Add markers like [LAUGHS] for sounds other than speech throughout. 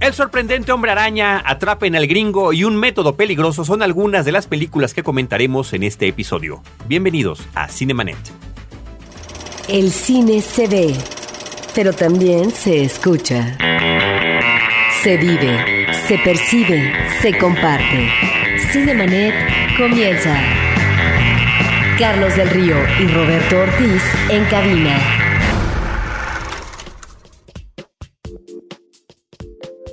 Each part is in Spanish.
El sorprendente hombre araña, Atrapen al gringo y un método peligroso son algunas de las películas que comentaremos en este episodio. Bienvenidos a Cinemanet. El cine se ve, pero también se escucha. Se vive, se percibe, se comparte. Cinemanet comienza. Carlos del Río y Roberto Ortiz en cabina.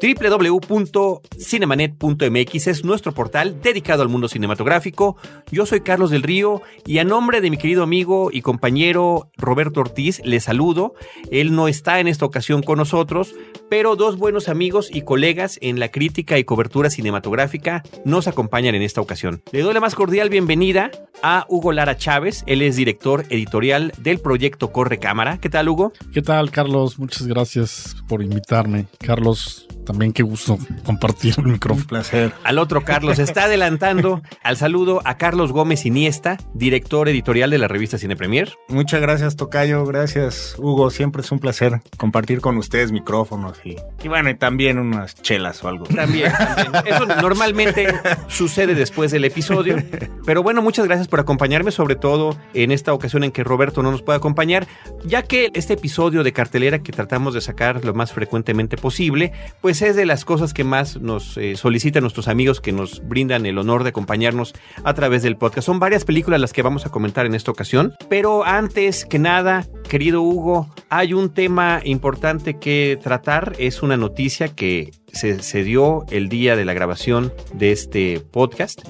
www.cinemanet.mx es nuestro portal dedicado al mundo cinematográfico. Yo soy Carlos del Río y a nombre de mi querido amigo y compañero Roberto Ortiz le saludo. Él no está en esta ocasión con nosotros, pero dos buenos amigos y colegas en la crítica y cobertura cinematográfica nos acompañan en esta ocasión. Le doy la más cordial bienvenida a Hugo Lara Chávez. Él es director editorial del proyecto Corre Cámara. ¿Qué tal, Hugo? ¿Qué tal, Carlos? Muchas gracias por invitarme. Carlos, también qué gusto compartir el micrófono. Un placer. Al otro Carlos está adelantando al saludo a Carlos Gómez Iniesta, director editorial de la revista Cine Premier. Muchas gracias, Tocayo. Gracias, Hugo. Siempre es un placer compartir con ustedes micrófonos y, y bueno, y también unas chelas o algo. También, también. Eso normalmente sucede después del episodio. Pero bueno, muchas gracias por acompañarme, sobre todo en esta ocasión en que Roberto no nos puede acompañar, ya que este episodio de cartelera que tratamos de sacar lo más frecuentemente posible, pues es de las cosas que más nos eh, solicitan nuestros amigos que nos brindan el honor de acompañarnos a través del podcast. Son varias películas las que vamos a comentar en esta ocasión, pero antes que nada, querido Hugo, hay un tema importante que tratar, es una noticia que se dio el día de la grabación de este podcast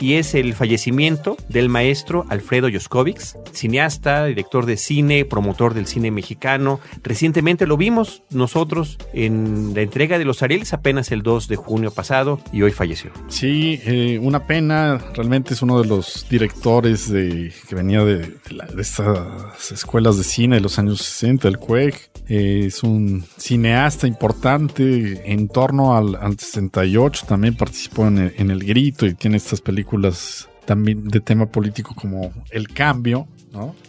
y es el fallecimiento del maestro Alfredo Yoscovics, cineasta, director de cine, promotor del cine mexicano. Recientemente lo vimos nosotros en la entrega de los Arieles apenas el 2 de junio pasado y hoy falleció. Sí, eh, una pena. Realmente es uno de los directores de, que venía de, de, estas escuelas de cine de los años 60, el CUEG. Es un cineasta importante en torno al, al 68. También participó en el, Grito y tiene estas películas también de tema político como El Cambio.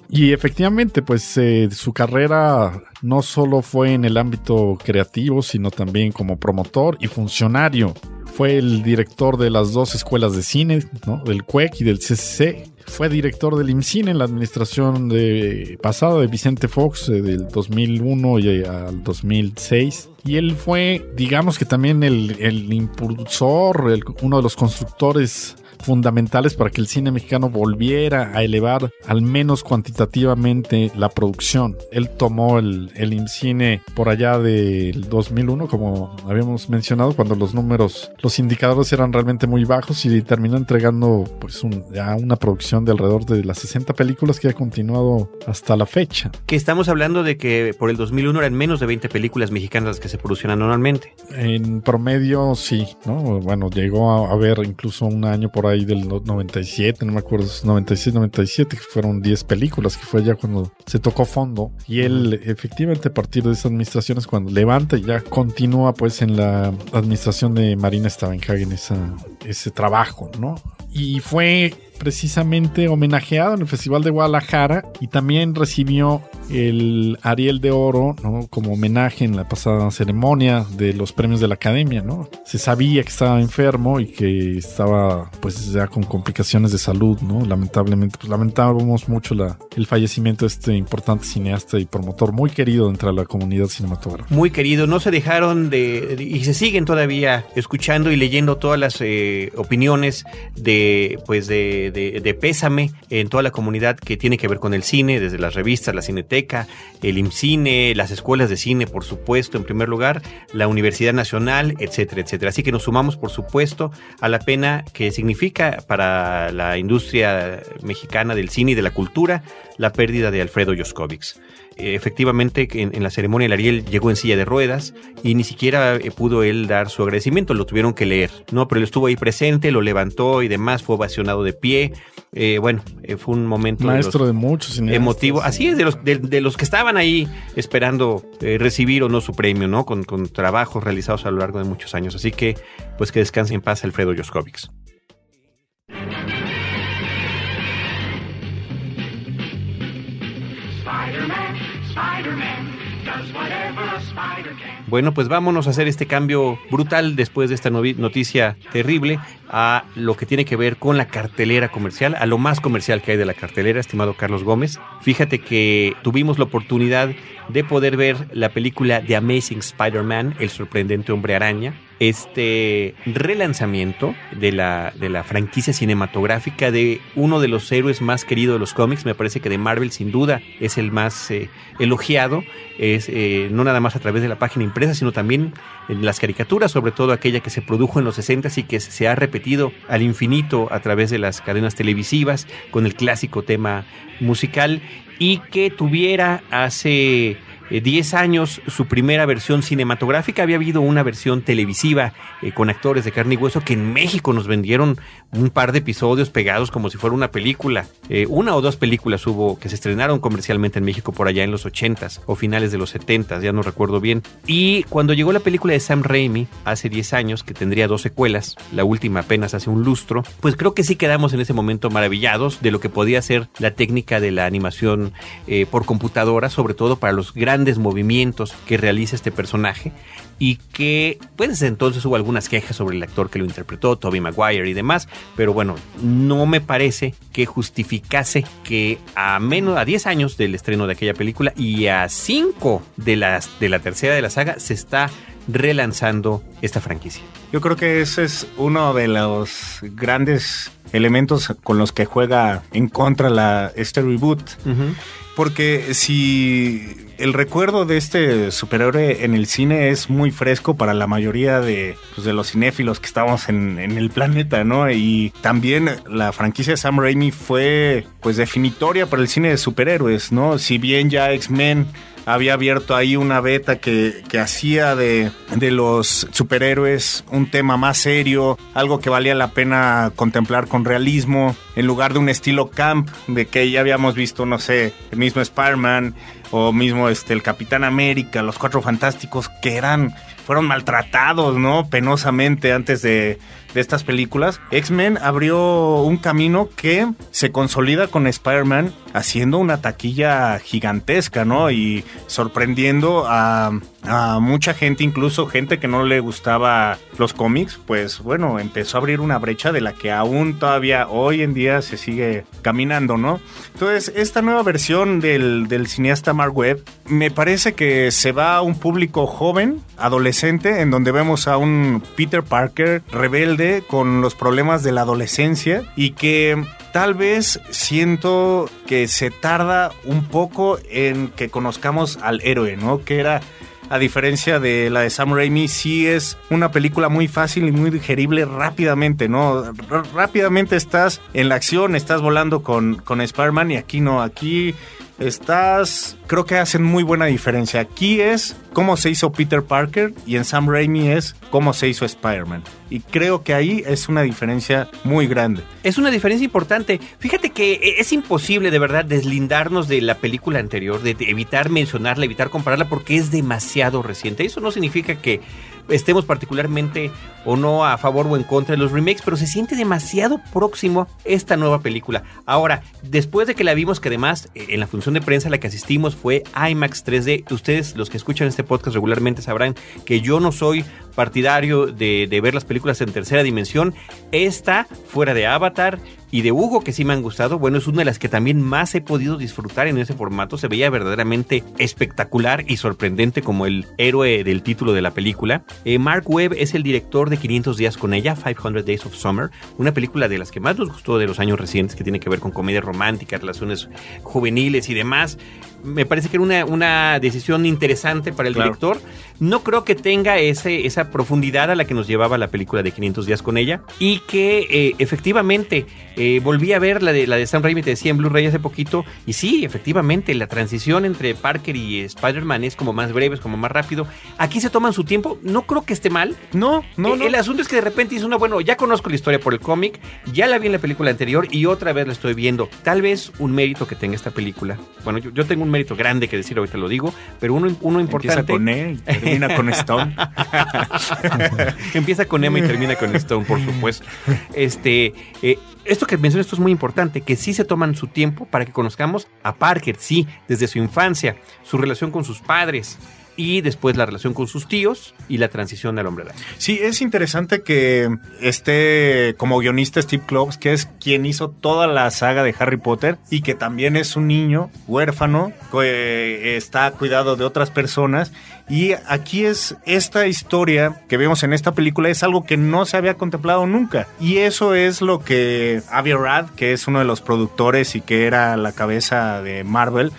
Y efectivamente, pues eh, su carrera no solo fue en el ámbito creativo, sino también como promotor y funcionario. Fue el director de las dos escuelas de cine, ¿no? del CUEC y del CCC. Fue director del IMCINE en la administración de, pasada de Vicente Fox eh, del 2001 y al 2006. Y él fue, digamos que también el, impulsor, uno de los constructores fundamentales para que el cine mexicano volviera a elevar al menos cuantitativamente la producción. Él tomó el, el IMCINE por allá del 2001, como habíamos mencionado, cuando los números, los indicadores eran realmente muy bajos y terminó entregando pues un, ya una producción de alrededor de las 60 películas que ha continuado hasta la fecha. Que estamos hablando de que por el 2001 eran menos de 20 películas mexicanas las que se producían anualmente. En promedio sí, ¿no? Bueno, llegó a haber incluso un año por ahí del 97, no me acuerdo, 96, 97, que fueron 10 películas, que fue ya cuando se tocó fondo. Y él, efectivamente, a partir de esa administración es cuando levanta y ya continúa, pues, en la administración de Marina Stavenhagen esa, ese trabajo, ¿no? Y fue precisamente homenajeado en el Festival de Guadalajara y también recibió el Ariel de Oro ¿no? como homenaje en la pasada ceremonia de los premios de la Academia. ¿no? Se sabía que estaba enfermo y que estaba pues ya con complicaciones de salud. ¿no? Lamentablemente, pues lamentábamos mucho la, el fallecimiento de este importante cineasta y promotor muy querido entre la comunidad cinematográfica. Muy querido, no se dejaron de, de y se siguen todavía escuchando y leyendo todas las eh, opiniones de pues de de, pésame en toda la comunidad que tiene que ver con el cine, desde las revistas, la Cineteca, el IMCINE, las escuelas de cine, por supuesto, en primer lugar, la Universidad Nacional, etcétera, etcétera. Así que nos sumamos, por supuesto, a la pena que significa para la industria mexicana del cine y de la cultura la pérdida de Alfredo Yoscovics efectivamente en, en, la ceremonia el Ariel llegó en silla de ruedas y ni siquiera eh, pudo él dar su agradecimiento, lo tuvieron que leer, ¿no? Pero él estuvo ahí presente, lo levantó y demás, fue ovacionado de pie. Eh, bueno, eh, fue un momento maestro de, los, de muchos emotivo, así es, de los, de, de los que estaban ahí esperando eh, recibir o no su premio, ¿no? Con, con, trabajos realizados a lo largo de muchos años. Así que, pues que descanse en paz Alfredo Joscovics. Bueno, pues vámonos a hacer este cambio brutal después de esta noticia terrible a lo que tiene que ver con la cartelera comercial, a lo más comercial que hay de la cartelera, estimado Carlos Gómez. Fíjate que tuvimos la oportunidad de poder ver la película The Amazing Spider-Man, el sorprendente hombre araña, este relanzamiento de la, de la franquicia cinematográfica de uno de los héroes más queridos de los cómics, me parece que de Marvel sin duda es el más eh, elogiado, es eh, no nada más a través de la página impresa, sino también en las caricaturas, sobre todo aquella que se produjo en los 60 y que se ha repetido al infinito a través de las cadenas televisivas con el clásico tema musical y que tuviera hace 10 eh, años su primera versión cinematográfica. Había habido una versión televisiva eh, con actores de carne y hueso que en México nos vendieron un par de episodios pegados como si fuera una película. Eh, una o dos películas hubo que se estrenaron comercialmente en México por allá en los 80s o finales de los 70s, ya no recuerdo bien. Y cuando llegó la película de Sam Raimi hace 10 años, que tendría dos secuelas, la última apenas hace un lustro, pues creo que sí quedamos en ese momento maravillados de lo que podía ser la técnica de la animación por computadora, sobre todo para los grandes movimientos que realiza este personaje y que pues desde entonces hubo algunas quejas sobre el actor que lo interpretó, Toby Maguire y demás, pero bueno, no me parece que justificase que a menos a 10 años del estreno de aquella película y a 5 de las de la tercera de la saga se está relanzando esta franquicia. Yo creo que ese es uno de los grandes elementos con los que juega en contra la este reboot. Porque si el recuerdo de este superhéroe en el cine es muy fresco para la mayoría de, pues, de los cinéfilos que estamos en, en, el planeta, ¿no? Y también la franquicia de Sam Raimi fue pues definitoria para el cine de superhéroes, ¿no? Si bien ya X-Men había abierto ahí una beta que, que hacía de, de, los superhéroes un tema más serio, algo que valía la pena contemplar con realismo, en lugar de un estilo camp, de que ya habíamos visto, no sé, el mismo Spider-Man o mismo este, el Capitán América, los Cuatro Fantásticos, que eran, fueron maltratados, ¿no? Penosamente antes de de estas películas, X-Men abrió un camino que se consolida con Spider-Man haciendo una taquilla gigantesca, ¿no? Y sorprendiendo a, mucha gente, incluso gente que no le gustaba los cómics, pues bueno, empezó a abrir una brecha de la que aún todavía hoy en día se sigue caminando, ¿no? Entonces, esta nueva versión del, del cineasta Mark Webb me parece que se va a un público joven, adolescente, en donde vemos a un Peter Parker rebelde con los problemas de la adolescencia y que tal vez siento que se tarda un poco en que conozcamos al héroe, ¿no? Que era a diferencia de la de Sam Raimi, sí es una película muy fácil y muy digerible rápidamente, ¿no? rápidamente estás en la acción, estás volando con, con Spider-Man y aquí no, aquí estás, creo que hacen muy buena diferencia. Aquí es cómo se hizo Peter Parker y en Sam Raimi es cómo se hizo Spider-Man. Y creo que ahí es una diferencia muy grande. Es una diferencia importante. Fíjate que es imposible de verdad deslindarnos de la película anterior, de evitar mencionarla, evitar compararla porque es demasiado reciente. Eso no significa que estemos particularmente o no a favor o en contra de los remakes, pero se siente demasiado próximo esta nueva película. Ahora, después de que la vimos, que además eh, en la función de prensa a la que asistimos fue IMAX 3D, ustedes los que escuchan este podcast regularmente sabrán que yo no soy partidario de, ver las películas en tercera dimensión. Esta, fuera de Avatar y de Hugo, que sí me han gustado, bueno, es una de las que también más he podido disfrutar en ese formato. Se veía verdaderamente espectacular y sorprendente como el héroe del título de la película. Eh, Mark Webb es el director de 500 días con ella, 500 Days of Summer, una película de las que más nos gustó de los años recientes, que tiene que ver con comedia romántica, relaciones juveniles y demás me parece que era una, una decisión interesante para el director. No creo que tenga ese, esa profundidad a la que nos llevaba la película de 500 días con ella y que eh, efectivamente eh, volví a ver la de, la de Sam Raimi, te decía en Blu-ray hace poquito y sí, efectivamente la transición entre Parker y Spider-Man es como más breve, es como más rápido. Aquí se toman su tiempo, no creo que esté mal. No, no, eh, no. El asunto es que de repente dice uno, bueno, ya conozco la historia por el cómic, ya la vi en la película anterior y otra vez la estoy viendo. Tal vez un mérito que tenga esta película. Bueno, yo, yo tengo un mérito grande que decir, ahorita lo digo, pero uno, uno importante. Empieza con E y termina con Stone. [LAUGHS] Empieza con Emma y termina con Stone, por supuesto. Este, eh, esto que mencioné esto es muy importante, que sí se toman su tiempo para que conozcamos a Parker, sí, desde su infancia, su relación con sus padres, y después la relación con sus tíos y la transición al hombre araña. Sí, es interesante que esté como guionista Steve Kloves, que es quien hizo toda la saga de Harry Potter y que también es un niño huérfano que está cuidado de otras personas y aquí es esta historia que vemos en esta película es algo que no se había contemplado nunca. Y eso es lo que Avi que es uno de los productores y que era la cabeza de Marvel,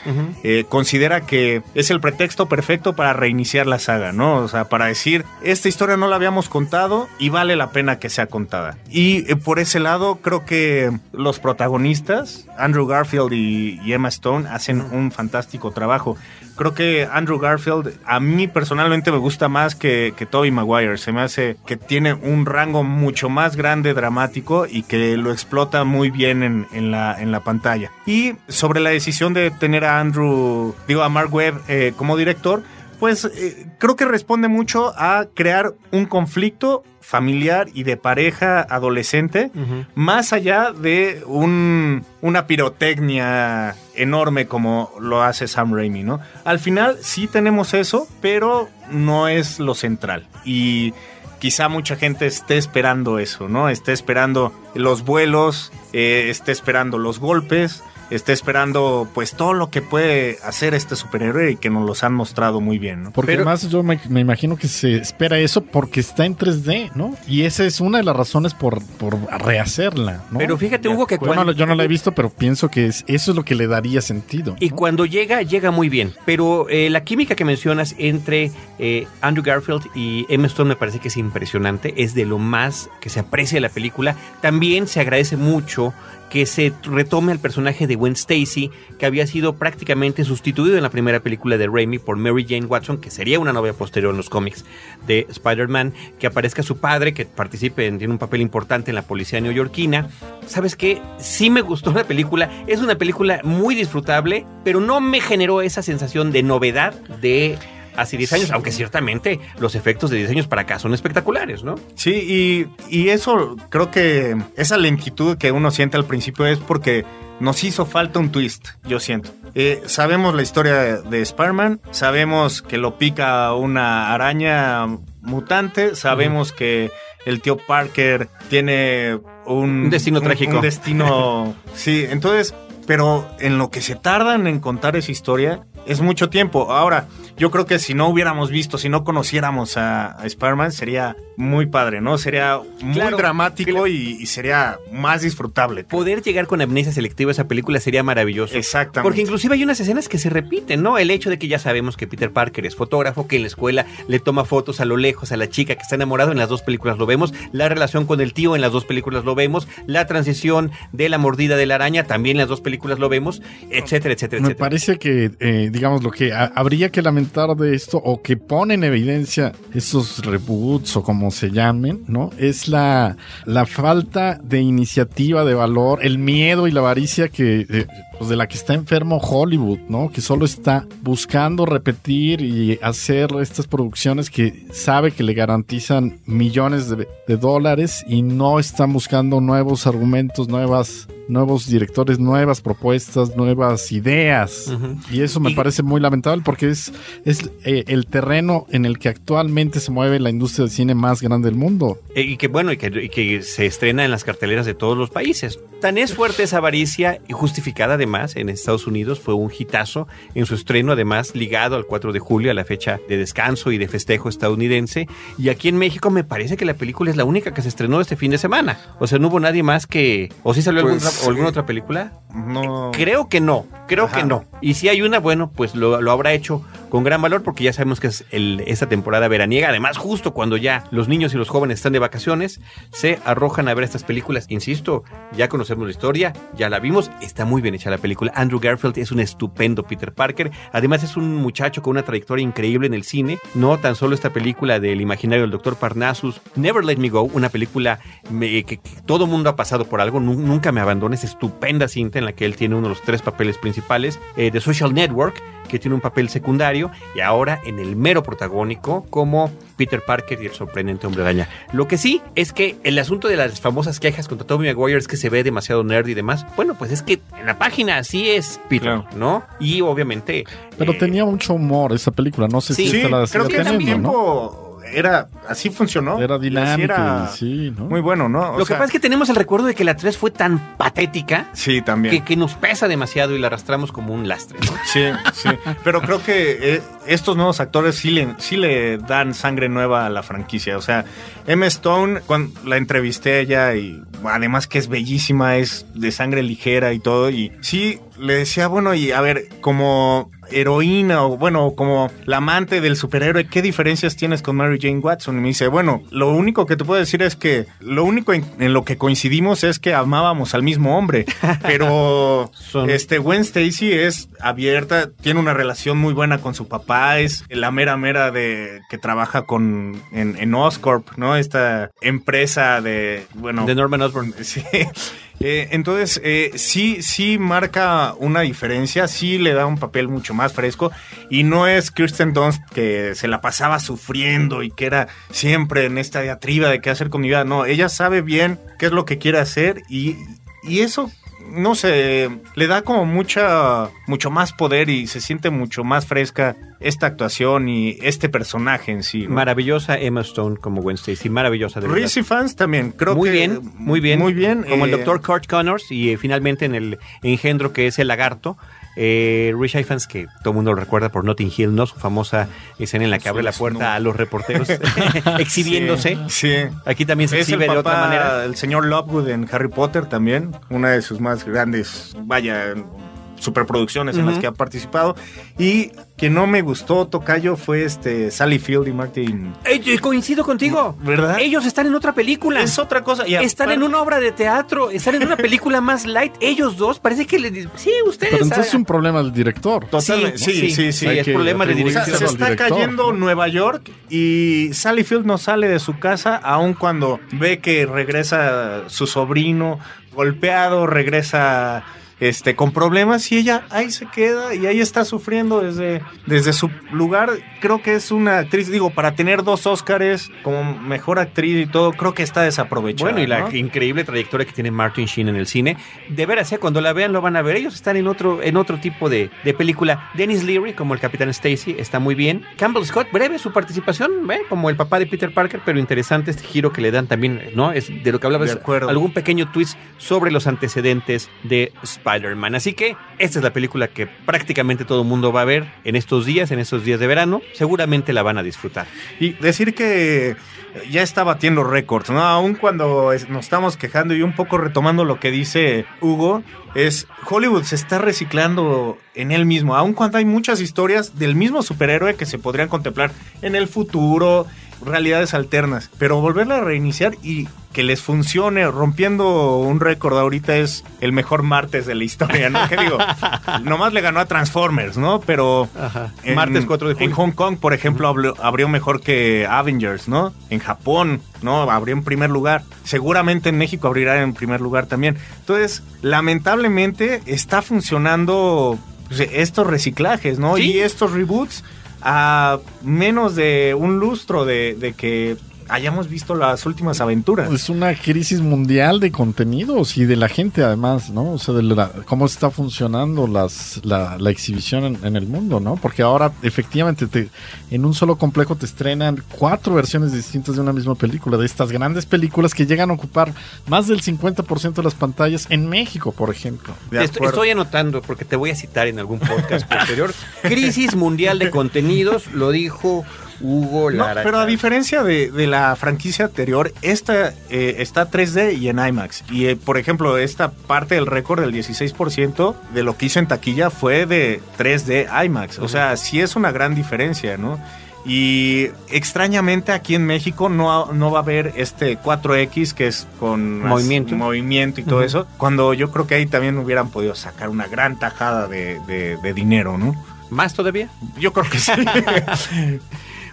eh, considera que es el pretexto perfecto para reiniciar la saga, ¿no? O sea, para decir, esta historia no la habíamos contado y vale la pena que sea contada. Y eh, por ese lado, creo que los protagonistas, Andrew Garfield y, y Emma Stone, hacen un fantástico trabajo creo que Andrew Garfield a mí personalmente me gusta más que, que Tobey Maguire. Se me hace que tiene un rango mucho más grande dramático y que lo explota muy bien en, en, la, en la pantalla. Y sobre la decisión de tener a Andrew, digo a Mark Webb eh, como director, pues eh, creo que responde mucho a crear un conflicto familiar y de pareja adolescente, más allá de un, una pirotecnia enorme como lo hace Sam Raimi, ¿no? Al final sí tenemos eso, pero no es lo central. Y quizá mucha gente esté esperando eso, ¿no? Esté esperando los vuelos, eh, esté esperando los golpes, esté esperando pues todo lo que puede hacer este superhéroe y que nos los han mostrado muy bien, ¿no? Porque además yo me, imagino que se espera eso porque está en 3D, ¿no? Y esa es una de las razones por, por rehacerla, ¿no? Pero fíjate, Hugo, que cuando... yo no la he visto, pero pienso que es, eso es lo que le daría sentido. Y cuando llega, llega muy bien. Pero eh, la química que mencionas entre eh, Andrew Garfield y Emma Stone me parece que es impresionante, es de lo más que se aprecia de la película. También se agradece mucho que se retome al personaje de Gwen Stacy, que había sido prácticamente sustituido en la primera película de Raimi por Mary Jane Watson, que sería una novia posterior en los cómics de Spider-Man, que aparezca su padre, que participe, en, tiene un papel importante en la policía neoyorquina. ¿Sabes qué? Sí me gustó la película, es una película muy disfrutable, pero no me generó esa sensación de novedad de hace 10 años, aunque ciertamente los efectos de 10 años para acá son espectaculares, ¿no? Sí, y, eso creo que esa lentitud que uno siente al principio es porque nos hizo falta un twist, yo siento. Eh, sabemos la historia de Spider-Man, sabemos que lo pica una araña mutante, sabemos que el tío Parker tiene un, destino trágico. Un destino, [LAUGHS] sí, entonces, pero en lo que se tardan en contar esa historia es mucho tiempo. Ahora, yo creo que si no hubiéramos visto, si no conociéramos a, Spider-Man, sería muy padre, ¿no? Sería muy dramático y, sería más disfrutable. Poder llegar con amnesia selectiva a esa película sería maravilloso. Exactamente. Porque inclusive hay unas escenas que se repiten, ¿no? El hecho de que ya sabemos que Peter Parker es fotógrafo, que en la escuela le toma fotos a lo lejos a la chica que está enamorado, en las dos películas lo vemos, la relación con el tío en las dos películas lo vemos, la transición de la mordida de la araña también en las dos películas lo vemos, etcétera, etcétera, Me parece que, eh, digamos, lo que habría que lamentar de esto o que pone en evidencia esos reboots o como se llamen, ¿no? Es la, la falta de iniciativa, de valor, el miedo y la avaricia que, eh, pues de la que está enfermo Hollywood, ¿no? Que solo está buscando repetir y hacer estas producciones que sabe que le garantizan millones de, de dólares y no están buscando nuevos argumentos, nuevas nuevos directores, nuevas propuestas, nuevas ideas. Y eso me parece muy lamentable porque es, es eh, el terreno en el que actualmente se mueve la industria del cine más grande del mundo. Eh, y que bueno, y que, se estrena en las carteleras de todos los países. Tan es fuerte esa avaricia y justificada además en Estados Unidos, fue un hitazo en su estreno, además ligado al 4 de julio, a la fecha de descanso y de festejo estadounidense. Y aquí en México me parece que la película es la única que se estrenó este fin de semana. O sea, no hubo nadie más que... ¿O sí salió algún ¿O alguna otra película? No. Creo que no, creo que no. Y si hay una, bueno, pues lo, habrá hecho con gran valor porque ya sabemos que es el, esta temporada veraniega. Además, justo cuando ya los niños y los jóvenes están de vacaciones, se arrojan a ver estas películas. Insisto, ya conocemos la historia, ya la vimos, está muy bien hecha la película. Andrew Garfield es un estupendo Peter Parker. Además, es un muchacho con una trayectoria increíble en el cine. No tan solo esta película del imaginario del Dr. Parnassus, Never Let Me Go, una película que, todo mundo ha pasado por algo, nunca me abandones, estupenda cinta en la que él tiene uno de los tres papeles principales. Eh, The Social Network, que tiene un papel secundario, y ahora en el mero protagónico como Peter Parker y el sorprendente hombre araña. Lo que sí es que el asunto de las famosas quejas contra Tommy Maguire es que se ve demasiado nerd y demás. Bueno, pues es que en la página así es Peter, ¿no? Y obviamente. Pero eh, tenía mucho humor esa película, no sé Sí, si Sí, la creo que teniendo, ¿no? Era así funcionó. Era dinámico, era sí, ¿no? Muy bueno, ¿no? O Lo sea, que pasa es que tenemos el recuerdo de que la 3 fue tan patética Sí, también. que, que nos pesa demasiado y la arrastramos como un lastre, ¿no? Sí, sí. Pero creo que eh, estos nuevos actores sí le, sí le dan sangre nueva a la franquicia. O sea, Emma Stone, cuando la entrevisté a ella y además que es bellísima, es de sangre ligera y todo. Y sí, le decía, bueno, y a ver, como heroína o bueno, como la amante del superhéroe, ¿qué diferencias tienes con Mary Jane Watson? Y me dice, bueno, lo único que te puedo decir es que lo único en, en lo que coincidimos es que amábamos al mismo hombre, [LAUGHS] pero Son- este Gwen Stacy es abierta, tiene una relación muy buena con su papá, es la mera mera de que trabaja con en, en Oscorp, ¿no? Esta empresa de bueno De Norman Osborn. [LAUGHS] Sí. Eh, entonces, eh, sí, sí marca una diferencia, sí le da un papel mucho más fresco y no es Kirsten Dunst que se la pasaba sufriendo y que era siempre en esta diatriba de qué hacer con mi vida. No, ella sabe bien qué es lo que quiere hacer y, y eso, no sé, le da como mucha, mucho más poder y se siente mucho más fresca esta actuación y este personaje en sí. ¿no? Maravillosa Emma Stone como Gwen Stacy, maravillosa de. Reese fans también, creo muy que bien, muy bien. Muy bien. Como el eh, doctor Kurt Connors y eh, finalmente en el engendro que es el lagarto. Eh, Rich Ifans, que todo el mundo lo recuerda por Notting Hill, ¿no? Su famosa escena en la que abre la puerta a los reporteros [LAUGHS] [LAUGHS] exhibiéndose. Sí. Aquí también se Es el exhibe de otra manera. El señor Lovegood en Harry Potter también, una de sus más grandes, vaya, superproducciones en las que ha participado. Y que no me gustó, Tocayo, fue este Sally Field y Martin. Eh, yo coincido contigo. ¿Verdad? Ellos están en otra película. Es otra cosa. Y Están en una obra de teatro, están en una película más light. Ellos dos, parece que le Sí, ustedes. Pero entonces es un problema del director. Totalmente, sí, sí, sí. sí, es que problema de atribuir- O sea, dirección. se está director. cayendo Nueva York y Sally Field no sale de su casa aun cuando ve que regresa su sobrino golpeado, regresa este con problemas y ella ahí se queda y ahí está sufriendo desde, desde su lugar. Creo que es una actriz, digo, para tener dos Óscares como mejor actriz y todo, creo que está desaprovechada. Bueno, y la ¿no? increíble trayectoria que tiene Martin Sheen en el cine. De veras, ¿eh? cuando la vean lo van a ver. Ellos están en otro, en otro tipo de, de película. Dennis Leary, como el Capitán Stacy, está muy bien. Campbell Scott, breve su participación, ¿eh? como el papá de Peter Parker, pero interesante este giro que le dan también, ¿no? Es de lo que hablabas, De acuerdo. algún pequeño twist sobre los antecedentes de Spider-Man. Así que esta es la película que prácticamente todo el mundo va a ver en estos días, en estos días de verano. Seguramente la van a disfrutar. Y decir que ya está batiendo récords, ¿no? Aún cuando nos estamos quejando y un poco retomando lo que dice Hugo, es Hollywood se está reciclando en él mismo, aun cuando hay muchas historias del mismo superhéroe que se podrían contemplar en el futuro, realidades alternas, pero volverla a reiniciar y que les funcione rompiendo un récord ahorita es el mejor martes de la historia, ¿no? ¿Qué digo? [LAUGHS] Nomás le ganó a Transformers, ¿no? Pero en- Martes 4 de julio. En Hong Kong, por ejemplo, abrió, abrió mejor que Avengers, ¿no? En Japón, ¿no? Abrió en primer lugar. Seguramente en México abrirá en primer lugar también. Entonces, lamentablemente está funcionando pues, estos reciclajes, ¿no? Sí. Y estos reboots a menos de un lustro de, que hayamos visto las últimas aventuras. Es una crisis mundial de contenidos y de la gente además, ¿no? O sea, de la- cómo está funcionando las, la, la exhibición en, en el mundo, ¿no? Porque ahora efectivamente te, en un solo complejo te estrenan cuatro versiones distintas de una misma película, de estas grandes películas que llegan a ocupar más del 50% de las pantallas en México, por ejemplo. De Est- acuerdo. Estoy anotando porque te voy a citar en algún podcast posterior. [LAUGHS] Crisis mundial de contenidos, lo dijo Hugo No, Lara. pero a diferencia de, de la franquicia anterior, esta eh, está 3D y en IMAX. Y eh, por ejemplo, esta parte del récord del 16% de lo que hizo en taquilla fue de 3D IMAX. O sea, sí es una gran diferencia, ¿no? Y extrañamente aquí en México no, no va a haber este 4X que es con Movimiento. movimiento y todo eso. Cuando yo creo que ahí también hubieran podido sacar una gran tajada de, de- de dinero, ¿no? ¿Más todavía? Yo creo que sí. [LAUGHS]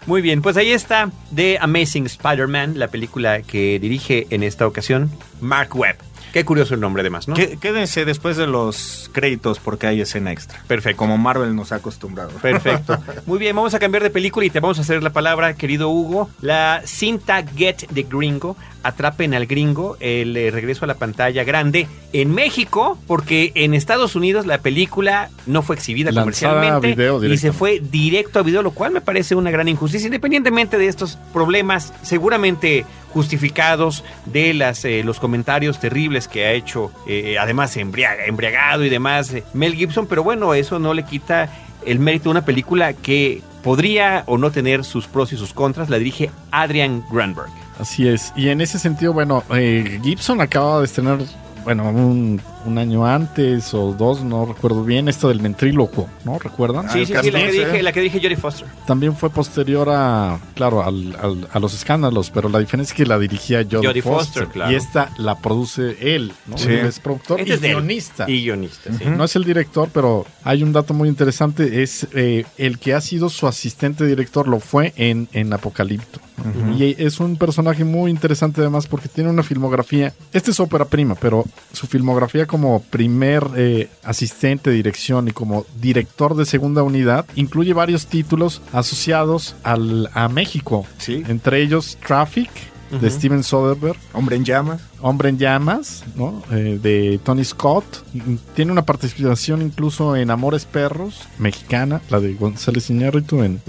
Muy bien, pues ahí está The Amazing Spider-Man, la película que dirige en esta ocasión Mark Webb. Qué curioso el nombre además, ¿no? Qué- Quédense después de los créditos porque hay escena extra. Perfecto. Como Marvel nos ha acostumbrado. Perfecto. [LAUGHS] Muy bien, vamos a cambiar de película y te vamos a hacer la palabra, querido Hugo. La cinta Get the Gringo, Atrapen al Gringo, el eh, regreso a la pantalla grande en México, porque en Estados Unidos la película no fue exhibida Lanzada comercialmente video y se fue directo a video, lo cual me parece una gran injusticia, independientemente de estos problemas seguramente justificados de las eh, los comentarios terribles que ha hecho, eh, además embriaga- embriagado y demás, eh, Mel Gibson, pero bueno, eso no le quita el mérito de una película que podría o no tener sus pros y sus contras, la dirige Adrian Granberg. Así es. Y en ese sentido, bueno, eh, Gibson acaba de estrenar, bueno, un, un año antes o dos, no recuerdo bien, esto del ventrílocuo, ¿no? ¿Recuerdan? Sí, el sí, sí, la que, dije, la que dije Jodie Foster. También fue posterior a, claro, al- al- a los escándalos, pero la diferencia es que la dirigía Jodie, Foster, Foster, claro. y esta la produce él, ¿no? Sí. Él es productor Este y es guionista. Y guionista, sí. No es el director, pero hay un dato muy interesante, es eh, el que ha sido su asistente director, lo fue en, en Apocalipto. Y es un personaje muy interesante además porque tiene una filmografía, este es ópera prima, pero su filmografía como primer eh, asistente de dirección y como director de segunda unidad incluye varios títulos asociados al, a México, Sí. entre ellos Traffic de Steven Soderbergh, Hombre en llamas. Hombre en llamas, ¿no? Eh, de Tony Scott. Tiene una participación incluso en Amores Perros, mexicana, la de González Iñárritu, en,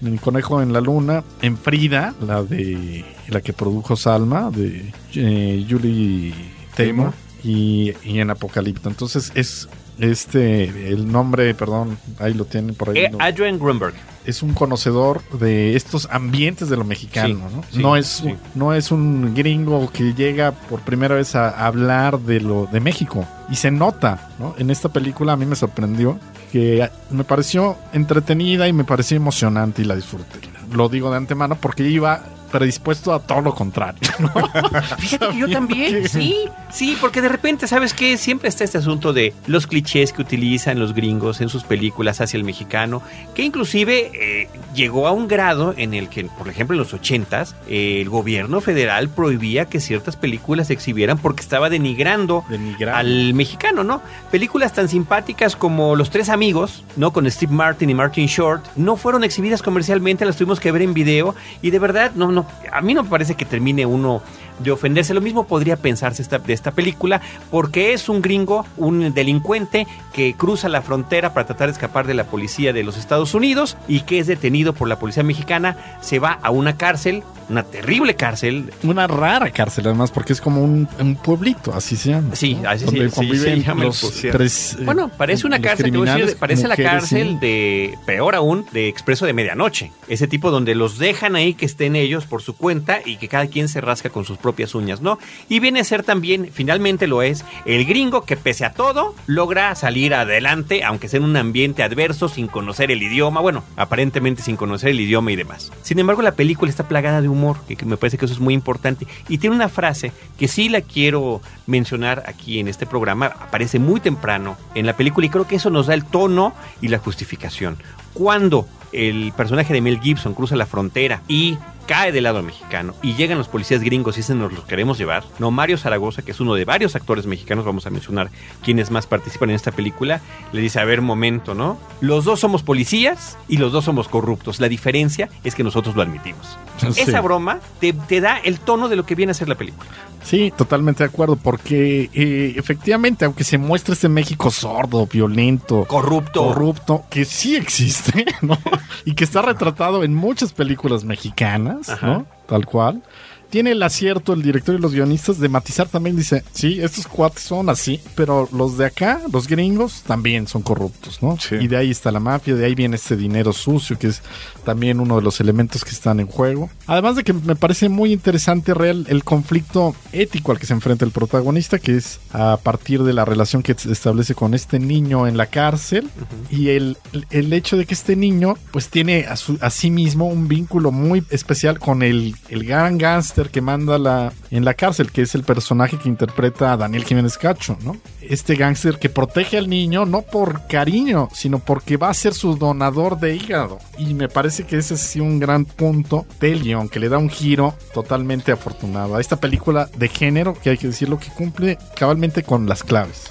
en El Conejo en la Luna, en Frida, la de la que produjo Salma, de eh, Julie Taymor, y, y en Apocalipto. Entonces es este, el nombre, perdón, ahí lo tienen por ahí. Eh, ¿no? Adrian Grunberg. es un conocedor de estos ambientes de lo mexicano, Sí, ¿no? sí, no es sí. no es un gringo que llega por primera vez a hablar de lo de México y se nota, ¿no? En esta película a mí me sorprendió que me pareció entretenida y me pareció emocionante y la disfruté. Lo digo de antemano porque iba predispuesto a todo lo contrario. ¿no? [LAUGHS] Fíjate que yo también, sí, sí, porque de repente, ¿sabes qué? Siempre está este asunto de los clichés que utilizan los gringos en sus películas hacia el mexicano, que inclusive eh, llegó a un grado en el que, por ejemplo, en los ochentas, eh, el gobierno federal prohibía que ciertas películas se exhibieran porque estaba denigrando al mexicano, ¿no? Películas tan simpáticas como Los Tres Amigos, ¿no? Con Steve Martin y Martin Short, no fueron exhibidas comercialmente, las tuvimos que ver en video y de verdad, no, a mí no me parece que termine uno de ofenderse. Lo mismo podría pensarse esta, de esta película porque es un gringo, un delincuente que cruza la frontera para tratar de escapar de la policía de los Estados Unidos y que es detenido por la policía mexicana, se va a una cárcel, una terrible cárcel, Una rara cárcel, además, porque es como un, un pueblito, así se llama. Sí, ¿no? así Donde se- sí, conviven se llama los tres. eh, Bueno, parece una cárcel, te voy a decir, parece la cárcel sí. de, peor aún, de Expreso de Medianoche. Ese tipo donde los dejan ahí que estén ellos por su cuenta y que cada quien se rasca con sus propias uñas, ¿no? Y viene a ser también, finalmente lo es, el gringo que pese a todo logra salir adelante, aunque sea en un ambiente adverso, sin conocer el idioma, bueno, aparentemente sin conocer el idioma y demás. Sin embargo, la película está plagada de humor, que, que me parece que eso es muy importante. Y tiene una frase que sí la quiero mencionar aquí en este programa, aparece muy temprano en la película y creo que eso nos da el tono y la justificación. Cuando el personaje de Mel Gibson cruza la frontera y cae del lado mexicano y llegan los policías gringos y dicen nos los queremos llevar. No, Mario Zaragoza, que es uno de varios actores mexicanos, vamos a mencionar quienes más participan en esta película, le dice, a ver, momento, ¿no? Los dos somos policías y los dos somos corruptos. La diferencia es que nosotros lo admitimos. [LAUGHS] Sí. Esa broma te, te da el tono de lo que viene a ser la película. Sí, totalmente de acuerdo, porque eh, efectivamente, aunque se muestre este México sordo, violento, Corrupto. corrupto, que sí existe, [LAUGHS] ¿no? Y que está retratado en muchas películas mexicanas, Ajá. ¿no? Tal cual. Tiene el acierto el director y los guionistas de matizar también, dice, sí, estos cuates son así, pero los de acá, los gringos, también son corruptos, ¿no? Sí. Y de ahí está la mafia, de ahí viene este dinero sucio, que es también uno de los elementos que están en juego. Además de que me parece muy interesante real el conflicto ético al que se enfrenta el protagonista, que es a partir de la relación que se establece con este niño en la cárcel y el, el hecho de que este niño pues tiene a, su- a sí mismo un vínculo muy especial con el, el gran gángster gángster que manda la, en la cárcel, que es el personaje que interpreta a Daniel Jiménez Cacho, ¿no? Este gángster que protege al niño no por cariño, sino porque va a ser su donador de hígado. Y me parece que ese es un gran punto del guion, que le da un giro totalmente afortunado a esta película de género, que hay que decirlo, que cumple cabalmente con las claves.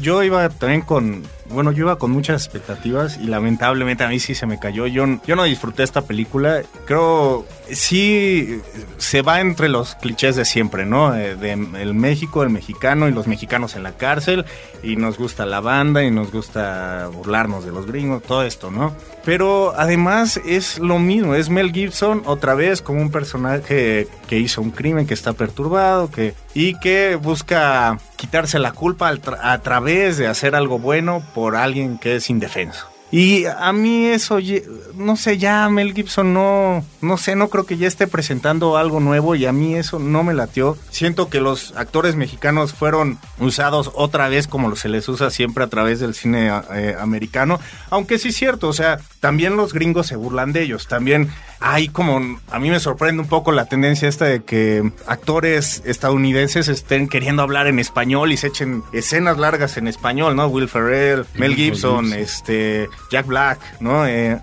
Yo iba también con, bueno, yo iba con muchas expectativas y lamentablemente a mí sí se me cayó. Yo, yo no disfruté esta película. Creo sí se va entre los clichés de siempre, ¿no? Eh, de, el México, el mexicano y los mexicanos en la cárcel y nos gusta la banda y nos gusta burlarnos de los gringos, todo esto, ¿no? Pero además es lo mismo, es Mel Gibson otra vez como un personaje que hizo un crimen, que está perturbado, que y que busca quitarse la culpa a través de hacer algo bueno por alguien que es indefenso. Y a mí eso, no sé, ya Mel Gibson no, no sé, no creo que ya esté presentando algo nuevo y a mí eso no me latió. Siento que los actores mexicanos fueron usados otra vez como se les usa siempre a través del cine eh, americano, aunque sí es cierto, o sea, también los gringos se burlan de ellos, también hay como, a mí me sorprende un poco la tendencia esta de que actores estadounidenses estén queriendo hablar en español y se echen escenas largas en español, ¿no? Will Ferrell, Mel Gibson, este, Jack Black, ¿no? Eh,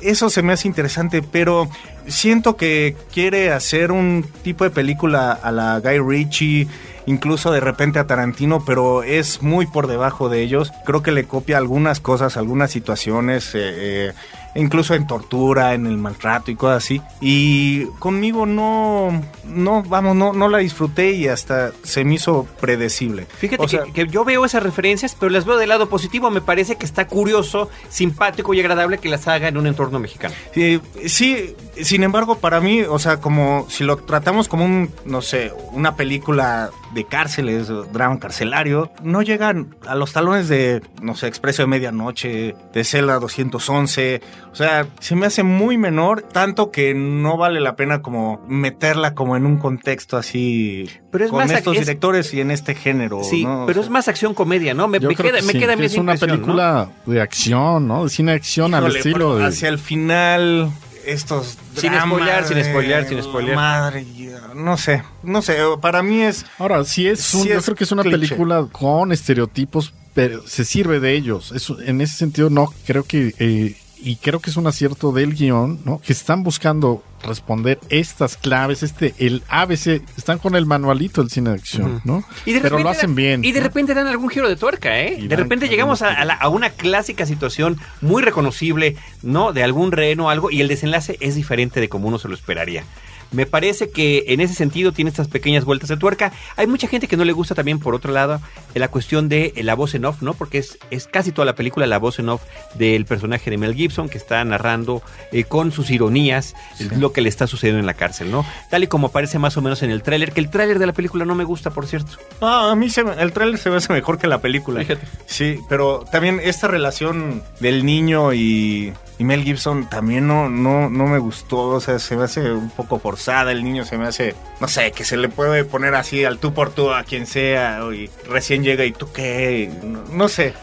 eso se me hace interesante, pero siento que quiere hacer un tipo de película a la Guy Ritchie, incluso de repente a Tarantino, pero es muy por debajo de ellos. Creo que le copia algunas cosas, algunas situaciones. Eh, eh incluso en tortura, en el maltrato y cosas así. Y conmigo no, no, vamos, no, no la disfruté y hasta se me hizo predecible. Fíjate que, yo veo esas referencias, pero las veo del lado positivo. Me parece que está curioso, simpático y agradable que las haga en un entorno mexicano. Sí, sí, sin embargo, para mí, o sea, como si lo tratamos como un, no sé, una película de cárceles, drama carcelario, no llegan a los talones de, no sé, Expreso de Medianoche, de Cela 211. O sea, se me hace muy menor, tanto que no vale la pena como meterla como en un contexto así pero es con estos directores y en este género. Sí, pero es más acción comedia, ¿no? Me, queda, me queda Es una película de acción, ¿no? De cine acción al estilo de... Hacia el final estos sin spoilear, sin spoilear, sin spoilear. Madre, no sé, no sé, para mí es Ahora, sí es un, yo creo que es una película con estereotipos, pero se sirve de ellos. en ese sentido no creo que eh, y creo que es un acierto del guion, ¿no? Que están buscando responder estas claves, este, el ABC, están con el manualito del cine de acción, ¿no? Pero lo hacen bien. Y de repente dan algún giro de tuerca, ¿eh? de repente llegamos a, a, una clásica situación muy reconocible, ¿no? De algún reheno o algo, y el desenlace es diferente de como uno se lo esperaría. Me parece que en ese sentido tiene estas pequeñas vueltas de tuerca. Hay mucha gente que no le gusta también, por otro lado, la cuestión de la voz en off, ¿no? Porque es, es casi toda la película la voz en off del personaje de Mel Gibson que está narrando eh, con sus ironías lo que le está sucediendo en la cárcel, ¿no? Tal y como aparece más o menos en el tráiler, que el tráiler de la película no me gusta, por cierto. Ah, a mí el tráiler se ve mejor que la película. Fíjate. Sí, pero también esta relación del niño y y Mel Gibson también no, no, no me gustó, o sea, se me hace un poco forzada, el niño se me hace, no sé, que se le puede poner así al tú por tú a quien sea, y recién llega y tú qué, no, sé.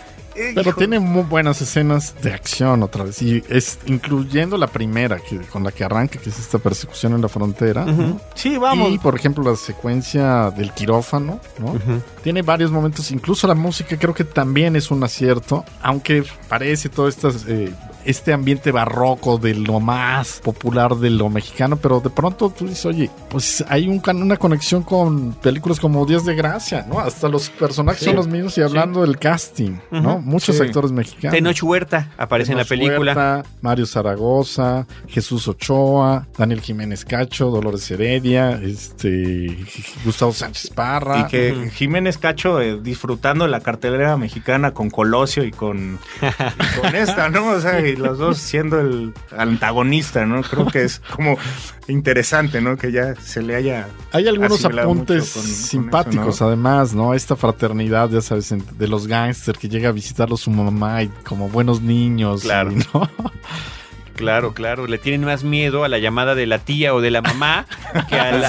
Pero tiene muy buenas escenas de acción otra vez. Y es incluyendo la primera que, con la que arranca, que es esta persecución en la frontera. Sí, vamos. Y por ejemplo, la secuencia del quirófano, ¿no? Tiene varios momentos. Incluso la música creo que también es un acierto. Aunque parece todas estas eh, este ambiente barroco de lo más popular de lo mexicano, pero de pronto tú dices, oye, pues hay un, una conexión con películas como Días de Gracia, ¿no? Hasta los personajes son los mismos y hablando del casting, ¿no? Muchos actores mexicanos. Tenoch Huerta aparece en la película. Huerta, Mario Zaragoza, Jesús Ochoa, Daniel Jiménez Cacho, Dolores Heredia, este Gustavo Sánchez Parra. Y que Jiménez Cacho eh, disfrutando la cartelera mexicana con Colosio y con, con [LAUGHS] esta, ¿no? O sea, los dos siendo el antagonista, ¿no? Creo que es como interesante, ¿no? Que ya se le haya. Hay algunos apuntes simpáticos, además, ¿no? Esta fraternidad, ya sabes, de los gángsters que llega a visitarlo su mamá y como buenos niños. Claro. ¿no? [LAUGHS] Claro, claro. Le tienen más miedo a la llamada de la tía o de la mamá que a la.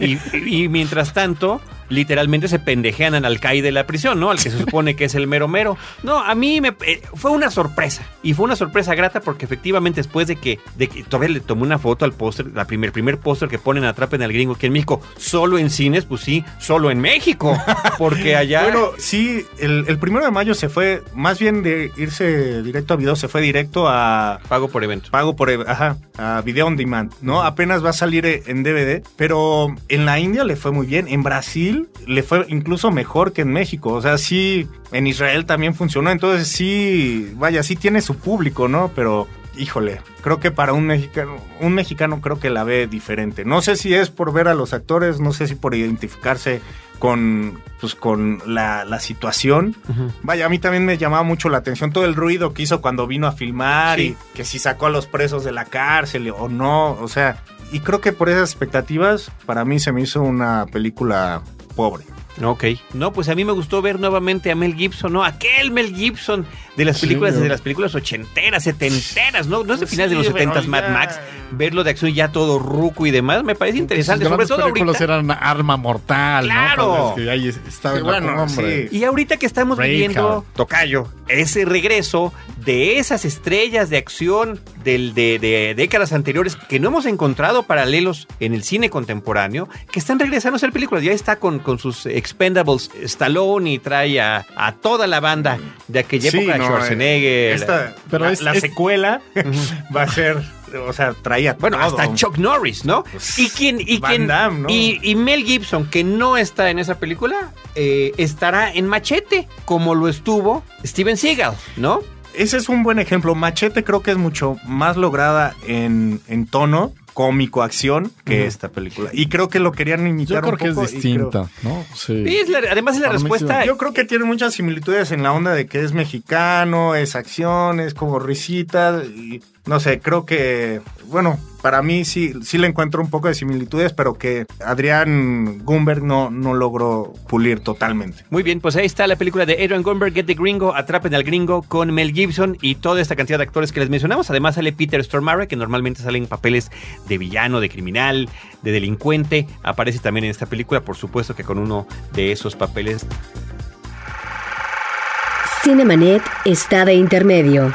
[LAUGHS] y, mientras tanto, literalmente se pendejean al alcaide de la prisión, ¿no? Al que se supone que es el mero mero. No, a mí me eh, fue una sorpresa. Y fue una sorpresa grata porque efectivamente después de que, de que todavía le tomé una foto al póster, la primer, primer póster que ponen Atrapen al Gringo aquí en México, solo en cines, pues sí, solo en México. Porque allá... Bueno, sí, el, el primero de mayo se fue, más bien de irse directo a video, se fue directo a... Pago por evento. Pago por, ev- ajá, video on demand, ¿no? Apenas va a salir eh, en DVD, pero en la India le fue muy bien, en Brasil le fue incluso mejor que en México, o sea, sí, en Israel también funcionó, entonces sí, vaya, sí tiene su público, ¿no? Pero híjole, creo que para un mexicano, un mexicano creo que la ve diferente. No sé si es por ver a los actores, no sé si por identificarse con, pues, con la, la situación. Vaya, a mí también me llamaba mucho la atención todo el ruido que hizo cuando vino a filmar Sí. y que si sacó a los presos de la cárcel o no, o sea, y creo que por esas expectativas, para mí se me hizo una película pobre. Ok. No, pues a mí me gustó ver nuevamente a Mel Gibson, ¿no? Aquel Mel Gibson de las Sí, películas, yo- de las películas ochenteras, setenteras, ¿no? No es de finales de los Sí, setentas Mad Max. Verlo de acción ya todo ruco y demás, me parece interesante. Sus Sobre todo ahorita. eran Arma Mortal, ¡Claro! ¿no? Que ahí estaba Sí, bueno, sí. Y ahorita que estamos viviendo, Tocayo, ese regreso de esas estrellas de acción del, de, de décadas anteriores que no hemos encontrado paralelos en el cine contemporáneo, que están regresando a hacer películas. Ya está con, con sus Expendables Stallone y trae a, a toda la banda de aquella Sí, época, no, Schwarzenegger. Esta, Pero la, es- la es- secuela [LAUGHS] va a ser, o sea, traía Bueno, todo. hasta Chuck Norris, ¿no? Pues, y quien, y, Van quien- Damme, ¿no? y, y Mel Gibson, que no está en esa película, eh, estará en Machete, como lo estuvo Steven Seagal, ¿no? Ese es un buen ejemplo. Machete creo que es mucho más lograda en, en tono cómico, acción, que esta película. Y creo que lo querían imitar Yo creo un que es creo- distinta, ¿no? Sí. Y es la- además es la Para mí sí. respuesta. Yo creo que tiene muchas similitudes en la onda de que es mexicano, es acción, es como risita y no sé, creo que, bueno, para mí sí, sí le encuentro un poco de similitudes, pero que Adrián Gumberg no, no logró pulir totalmente. Muy bien, pues ahí está la película de Adrian Gomberg, Get the Gringo, Atrapen al Gringo con Mel Gibson y toda esta cantidad de actores que les mencionamos. Además sale Peter Stormare, que normalmente sale en papeles de villano, de criminal, de delincuente. Aparece también en esta película, por supuesto que con uno de esos papeles. Cinemanet está de intermedio.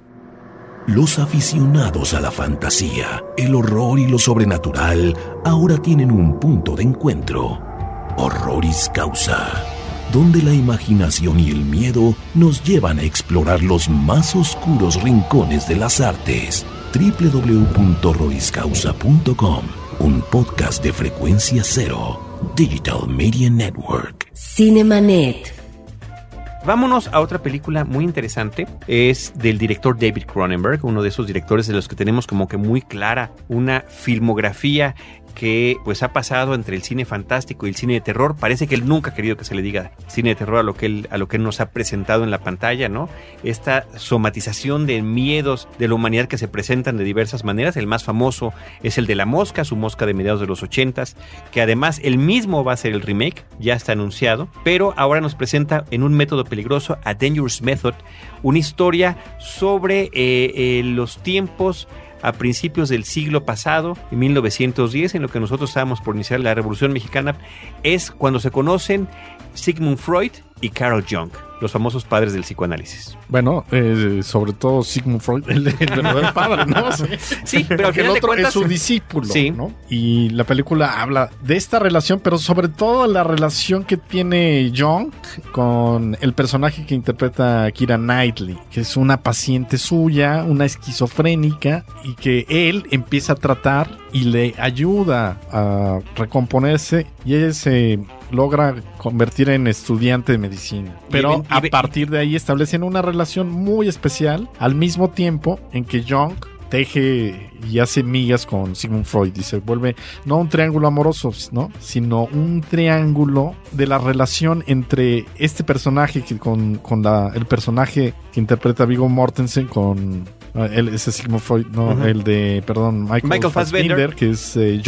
Los aficionados a la fantasía, el horror y lo sobrenatural ahora tienen un punto de encuentro. Horroris Causa, donde la imaginación y el miedo nos llevan a explorar los más oscuros rincones de las artes. www.horroriscausa.com, un podcast de frecuencia cero, Digital Media Network. Cinemanet. Vámonos a otra película muy interesante. Es del director David Cronenberg, uno de esos directores de los que tenemos como que muy clara una filmografía que pues ha pasado entre el cine fantástico y el cine de terror. Parece que él nunca ha querido que se le diga cine de terror a lo que él, a lo que él nos ha presentado en la pantalla, ¿no? Esta somatización de miedos de la humanidad que se presentan de diversas maneras. El más famoso es el de la mosca, su mosca de mediados de los ochentas, que además él mismo va a ser el remake, ya está anunciado, pero ahora nos presenta en un método peligroso, A Dangerous Method, una historia sobre eh, eh, los tiempos a principios del siglo pasado, en 1910, en lo que nosotros estábamos por iniciar la Revolución Mexicana, es cuando se conocen Sigmund Freud y Carl Jung, los famosos padres del psicoanálisis. Bueno, eh, sobre todo Sigmund Freud, el, [LAUGHS] el verdadero padre, ¿no? Sí, Sí, pero al el otro cuentas... es su discípulo, Sí. ¿no? Y la película habla de esta relación, pero sobre todo la relación que tiene John con el personaje que interpreta Kira Knightley, que es una paciente suya, una esquizofrénica, y que él empieza a tratar y le ayuda a recomponerse y ella se logra convertir en estudiante de medicina. Pero a partir de ahí establecen una relación muy especial al mismo tiempo en que Jung teje y hace migas con Sigmund Freud y se vuelve no un triángulo amoroso, ¿no? Sino un triángulo de la relación entre este personaje que con, con la, el personaje que interpreta Vigo Mortensen con Ah, él, ese Sigmund Freud, no, el de, perdón, Michael, Michael Fassbender. Fassbender, que es eh,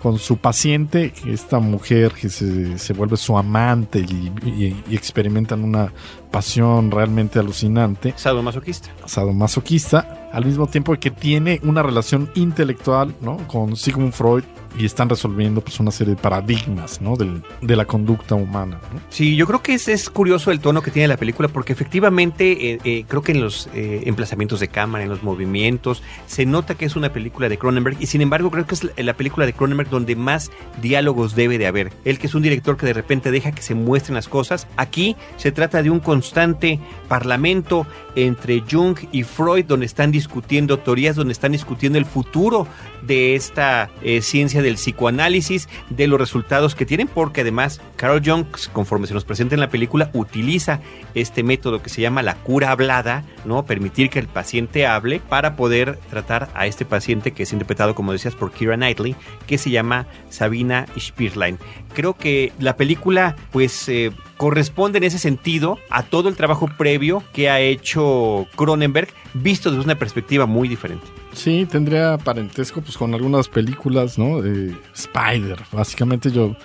con su paciente, esta mujer que se, se vuelve su amante y, y- y experimentan una pasión realmente alucinante, Sadomasoquista. sadomasoquista, al mismo tiempo que tiene una relación intelectual ¿no? con Sigmund Freud y están resolviendo pues una serie de paradigmas ¿no? Del- de la conducta humana. Sí, yo creo que es, es curioso el tono que tiene la película porque efectivamente eh, eh, creo que en los eh, emplazamientos de cámara, en los movimientos, se nota que es una película de Cronenberg y sin embargo creo que es la, la película de Cronenberg donde más diálogos debe de haber. Él que es un director que de repente deja que se muestren las cosas, aquí se trata de un constante parlamento entre Jung y Freud donde están discutiendo teorías, donde están discutiendo el futuro de esta eh, del psicoanálisis, de los resultados que tienen, porque además Carol Jung, conforme se nos presenta en la película, utiliza este método que se llama la cura hablada, ¿no? Permitir que el paciente hable para poder tratar a este paciente que es interpretado, como decías, por Kira Knightley, que se llama Sabina Spierlein. Creo que la película, pues, eh, corresponde en ese sentido a todo el trabajo previo que ha hecho Cronenberg, visto desde una perspectiva muy diferente. Sí, tendría parentesco pues con algunas películas, ¿no? De Spider. Básicamente yo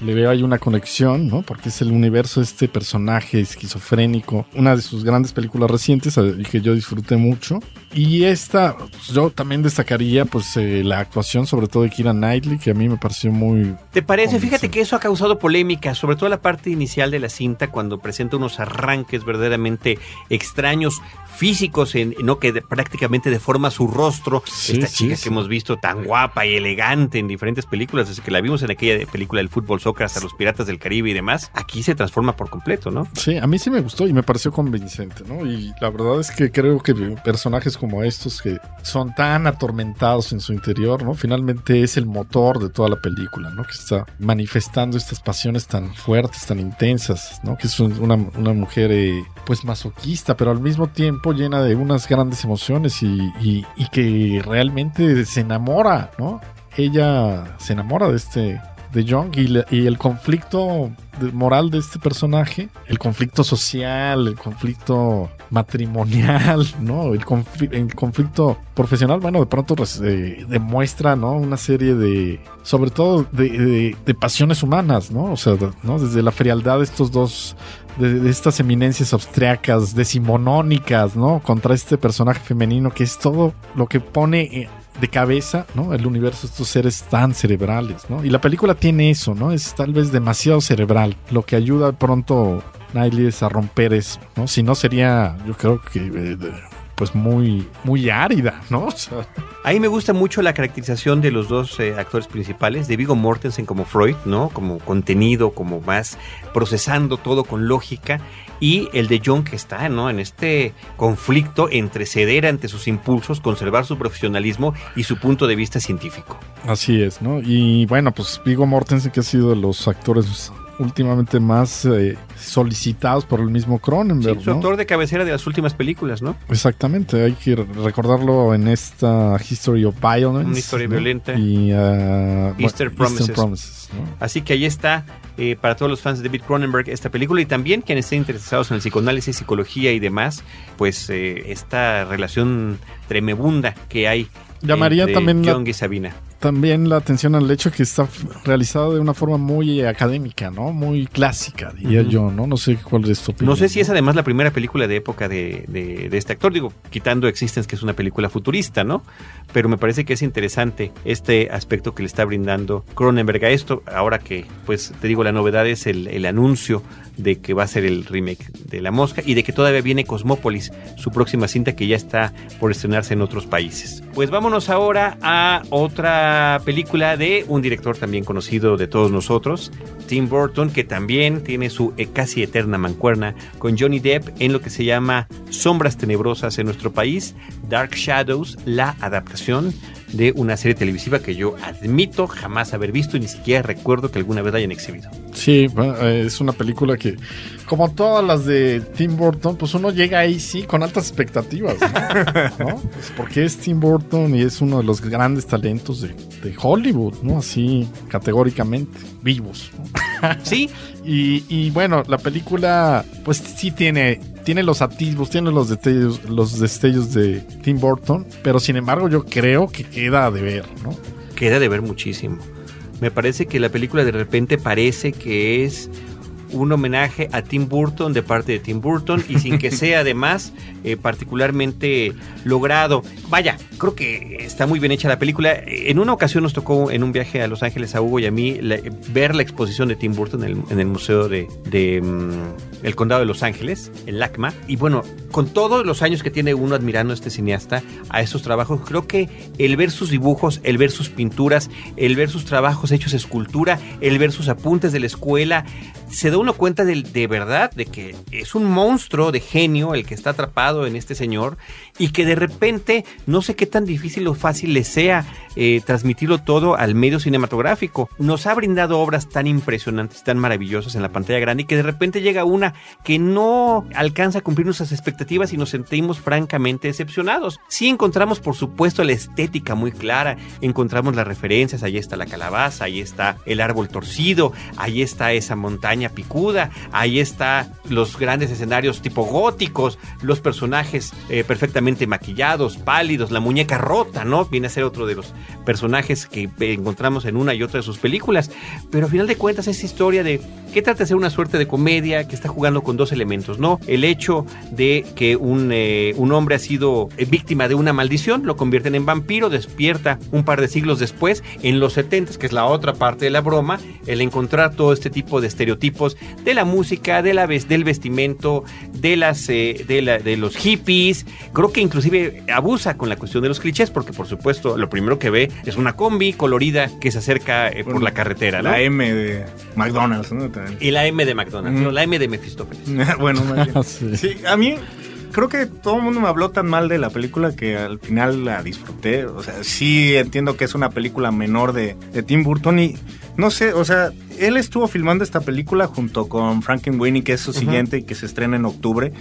le veo ahí una conexión, ¿no? Porque es el universo de este personaje esquizofrénico, una de sus grandes películas recientes eh, que yo disfruté mucho. Y esta, pues, yo también destacaría pues eh, la actuación sobre todo de Kira Knightley, que a mí me pareció muy... ¿Te parece? Fíjate que eso ha causado polémica, sobre todo la parte inicial de la cinta, cuando presenta unos arranques verdaderamente extraños, físicos, en, no que de- prácticamente deforma su rostro. Sí, Esta chica sí. que hemos visto tan guapa y elegante en diferentes películas, desde que la vimos en aquella película del fútbol soccer hasta los Piratas del Caribe y demás, aquí se transforma por completo, ¿no? Sí, a mí sí me gustó y me pareció convincente, ¿no? Y la verdad es que creo que personajes como estos que son tan atormentados en su interior, ¿no? Finalmente es el motor de toda la película, ¿no? Que está manifestando estas pasiones tan fuertes, tan intensas, ¿no? Que es un- una, una mujer, eh, pues, masoquista, pero al mismo tiempo llena de unas grandes emociones y, y- y que realmente se enamora, ¿no? Ella se enamora de este de Jung y, el conflicto moral de este personaje, el conflicto social, el conflicto matrimonial, [LAUGHS] ¿no? El, confli- el conflicto profesional, bueno, de pronto eh, demuestra, ¿no? Una serie de, sobre todo, de, pasiones humanas, ¿no? O sea, ¿no? Desde la frialdad de estos dos, de, estas eminencias austriacas, decimonónicas, ¿no? Contra este personaje femenino que es todo lo que pone... de cabeza, ¿no? El universo estos seres tan cerebrales, ¿no? Y la película tiene eso, ¿no? Es tal vez demasiado cerebral, lo que ayuda pronto Nightly es a romper eso, ¿no? Si no sería, yo creo que, eh, pues muy, muy árida, ¿no? O sea, A mí me gusta mucho la caracterización de los dos eh, actores principales, de Vigo Mortensen como Freud, ¿no? Como contenido, como más procesando todo con lógica, y el de John que está, ¿no? En este conflicto entre ceder ante sus impulsos, conservar su profesionalismo y su punto de vista científico. así es, ¿no? Y bueno, pues Vigo Mortensen, que ha sido de los actores últimamente más eh, solicitados por el mismo Sí, Cronenberg, su ¿no? actor de cabecera de las últimas películas, ¿no? Exactamente, hay que recordarlo en esta History of Violence. Una historia ¿no? violenta. Y uh, Easter bueno, Promises. ¿no? Así que ahí está, eh, para todos los fans de David Cronenberg, esta película y también quienes estén interesados en el psicoanálisis, psicología y demás, pues eh, esta relación tremebunda que hay. Llamaría también la- y Sabina. También la atención al hecho que está realizado de una forma muy académica, ¿no? Muy clásica, diría yo, ¿no? No sé cuál es tu opinión. No sé si es además la primera película de época de, de- de este actor, digo, quitando Existence, que es una película futurista, ¿no? Pero me parece que es interesante este aspecto que le está brindando Cronenberg a esto, ahora que, pues, te digo, la novedad es el, el anuncio de que va a ser el remake de La Mosca y de que todavía viene Cosmópolis, su próxima cinta que ya está por estrenarse en otros países. Pues vámonos ahora a otra película de un director también conocido de todos nosotros, Tim Burton, que también tiene su eh, casi eterna mancuerna con Johnny Depp en lo que se llama Sombras Tenebrosas en nuestro país, Dark Shadows, la adaptación de una serie televisiva que yo admito jamás haber visto y ni siquiera recuerdo que alguna vez hayan exhibido. Sí, eh, es una película que, como todas las de Tim Burton, pues uno llega ahí sí con altas expectativas, ¿no? [LAUGHS] ¿No? Pues porque es Tim Burton y es uno de los grandes talentos de, de Hollywood, ¿no? Así categóricamente, vivos. ¿no? [LAUGHS] Sí, Y, y bueno, la película pues sí tiene tiene los atisbos, tiene los destellos, los destellos de Tim Burton, pero sin embargo yo creo que queda de ver, ¿no? Queda de ver muchísimo. Me parece que la película de repente parece que es un homenaje a Tim Burton de parte de Tim Burton y sin que [LAUGHS] sea además eh, particularmente logrado. Vaya, creo que está muy bien hecha la película. En una ocasión nos tocó en un viaje a Los Ángeles a Hugo y a mí la- ver la exposición de Tim Burton en el, en el Museo de, de, mm, el Condado de Los Ángeles, el LACMA. Y bueno, con todos los años que tiene uno admirando a este cineasta, a estos trabajos, creo que el ver sus dibujos, el ver sus pinturas, el ver sus trabajos hechos escultura, el ver sus apuntes de la escuela, se da uno cuenta de, de verdad de que es un monstruo de genio el que está atrapado en este señor y que de repente no sé qué tan difícil o fácil le sea eh, transmitirlo todo al medio cinematográfico. Nos ha brindado obras tan impresionantes, tan maravillosas en la pantalla grande y que de repente llega una que no alcanza a cumplir nuestras expectativas y nos sentimos francamente decepcionados. Sí encontramos por supuesto la estética muy clara, encontramos las referencias, ahí está la calabaza, ahí está el árbol torcido, ahí está esa montaña picuda, ahí está los grandes escenarios tipo góticos, los personajes eh, perfectamente maquillados, pálidos, la muñeca rota, ¿no? Viene a ser otro de los personajes que encontramos en una y otra de sus películas, pero a final de cuentas es historia de que trata de ser una suerte de comedia que está jugando con dos elementos, ¿no? El hecho de que un, eh, un hombre ha sido eh, víctima de una maldición, lo convierten en vampiro, despierta un par de siglos después, en los 70, que es la otra parte de la broma, el encontrar todo este tipo de estereotipos de la música, de la ves- del vestimento, de las eh, de, la- de los hippies. Creo que inclusive abusa con la cuestión de los clichés, porque por supuesto lo primero que ve es una combi colorida que se acerca eh, por la carretera, ¿no? La M de McDonald's, ¿no? También. Y la M de McDonald's, Mm. no, la M de Mephistófeles. [LAUGHS] bueno. [LAUGHS] Sí, a mí creo que todo el mundo me habló tan mal de la película que al final la disfruté. O sea, sí entiendo que es una película menor de, de Tim Burton y no sé, o sea, él estuvo filmando esta película junto con Frankenweenie, que es su siguiente y que se estrena en octubre.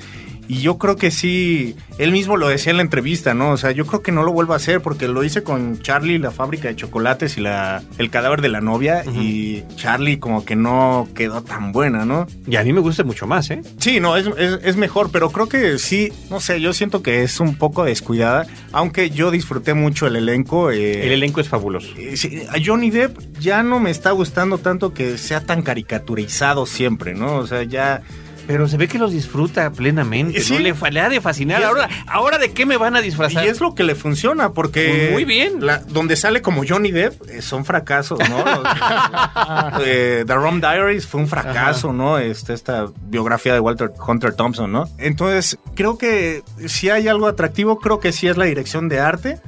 Y yo creo que sí, él mismo lo decía en la entrevista, ¿no? O sea, yo creo que no lo vuelvo a hacer porque lo hice con Charlie, la fábrica de chocolates y la, el cadáver de la novia. Y Charlie como que no quedó tan buena, ¿no? Y a mí me gusta mucho más, ¿eh? Sí, no, es, es, es mejor, pero creo que sí, no sé, yo siento que es un poco descuidada, aunque yo disfruté mucho el elenco. eh, El elenco es fabuloso. eh, sí, a Johnny Depp ya no me está gustando tanto que sea tan caricaturizado siempre, ¿no? O sea, ya... Pero se ve que los disfruta plenamente, Sí. ¿no? Le, le ha de fascinar. Y es- Ahora, ¿ahora de qué me van a Y disfrazar? es lo que le funciona, porque... Pues muy bien. la- donde sale como Johnny Depp eh, son fracasos, ¿no? [LAUGHS] Eh, The Rum Diaries fue un fracaso, ¿no? Este, esta biografía de Walter Hunter Thompson, ¿no? Entonces, creo que si hay algo atractivo, creo que sí es la dirección de arte.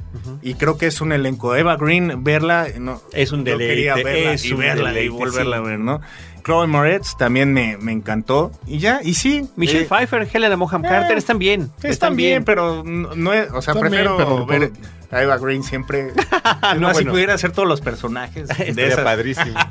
Y creo que es un elenco. Eva Green, verla... No, Es un yo deleite, quería verla es y verla y volverla sí. a ver, ¿no? Chloe Moretz también me, me encantó. Y ya, y sí. Michelle eh, Pfeiffer, Helena Bonham eh, Carter están bien. Están bien, pero no, no es, o sea, prefiero pero- ver Eva Green siempre. [LAUGHS] no, bueno. pudiera hacer todos los personajes. de esas. padrísimo. [LAUGHS]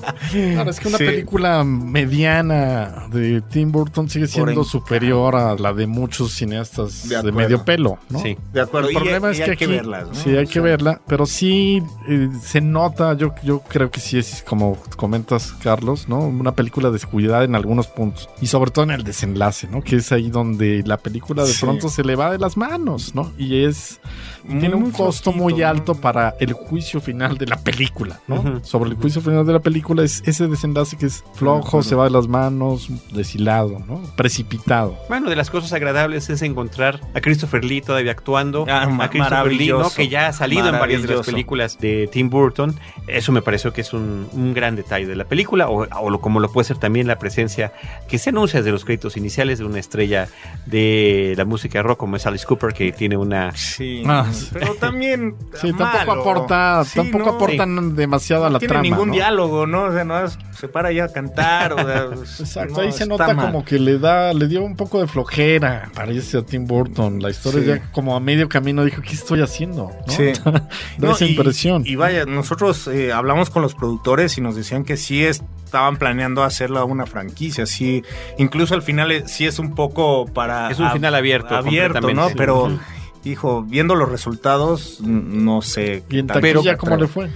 Claro, es que una Sí. película mediana de Tim Burton sigue siendo en- superior a la de muchos cineastas De medio pelo, ¿no? Sí. De acuerdo. El problema y es que hay aquí que verlas, ¿no? sí hay O que verla, pero sí eh, se nota, yo, yo creo que sí es como comentas Carlos, ¿no? Una película descuidada en algunos puntos y sobre todo en el desenlace, ¿no? Que es ahí donde la película de Sí. pronto se le va de las manos, ¿no? Y es tiene un costo muy ¿no? alto para el juicio final de la película, ¿no? Sobre el juicio final de la película es ese desenlace que es flojo, se va de las manos, deshilado, ¿no? Precipitado. Bueno, de las cosas agradables es encontrar a Christopher Lee todavía actuando. Ah, a Christopher Lee, ¿no? maravilloso. que ya ha salido en varias de las películas de Tim Burton. Eso me pareció que es un, un gran detalle de la película, o, o lo- como lo puede ser también la presencia que se anuncia desde los créditos iniciales de una estrella de la música rock como es Alice Cooper, que tiene una... Sí. Ah, Pero también. [LAUGHS] Sí, tampoco malo. aporta, Sí, tampoco no. aportan demasiado a No la tiene trama. ningún ¿no? diálogo, ¿no? O sea, no es- se para ya a cantar. O sea, Exacto, no, ahí se nota mal. como que le da, le dio un poco de flojera, parece a Tim Burton. La historia Sí. ya como a medio camino dijo, ¿qué estoy haciendo? ¿no? Sí. [LAUGHS] da No, esa y- impresión. Y, vaya, nosotros eh, hablamos con los productores y nos decían que sí estaban planeando hacerla una franquicia, sí, incluso al final eh, sí es un poco para Es un final abierto, abierto, ¿no? Pero. Hijo, viendo los resultados, no sé. y en taquilla, pero- ¿cómo le fue?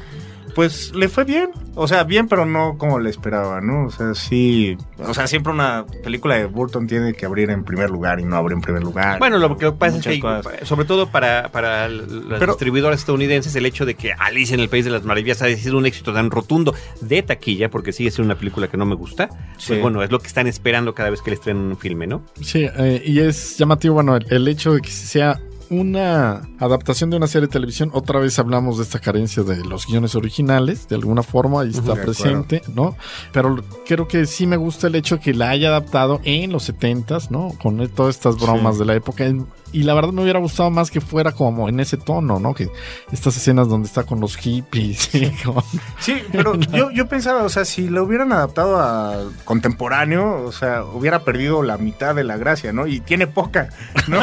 pues le fue bien. O sea, bien, pero no como le esperaba, ¿no? O sea, sí. O sea, siempre una película de Burton tiene que abrir en primer lugar y no abre en primer lugar. Bueno, lo que pasa es que, cosas. sobre todo para, para los Pero- distribuidores estadounidenses, el hecho de que Alice en el País de las Maravillas ha sido un éxito tan rotundo de taquilla, porque sigue siendo una película que no me gusta, Sí. pues bueno, es lo que están esperando cada vez que les traen un filme, ¿no? Sí, eh, y es llamativo, bueno, el, el hecho de que sea una adaptación de una serie de televisión, otra vez hablamos de esta carencia de los guiones originales, de alguna forma, ahí está presente, ¿no? Pero creo que sí me gusta el hecho de que la haya adaptado en los 70s, ¿no? Con todas estas bromas Sí. de la época. Y la verdad me hubiera gustado más que fuera como en ese tono, ¿no? Que estas escenas donde está con los hippies, [LAUGHS] y con- Sí, pero [LAUGHS] yo, yo pensaba, o sea, si lo hubieran adaptado a contemporáneo, o sea, hubiera perdido la mitad de la gracia, ¿no? Y tiene poca, [LAUGHS] ¿no?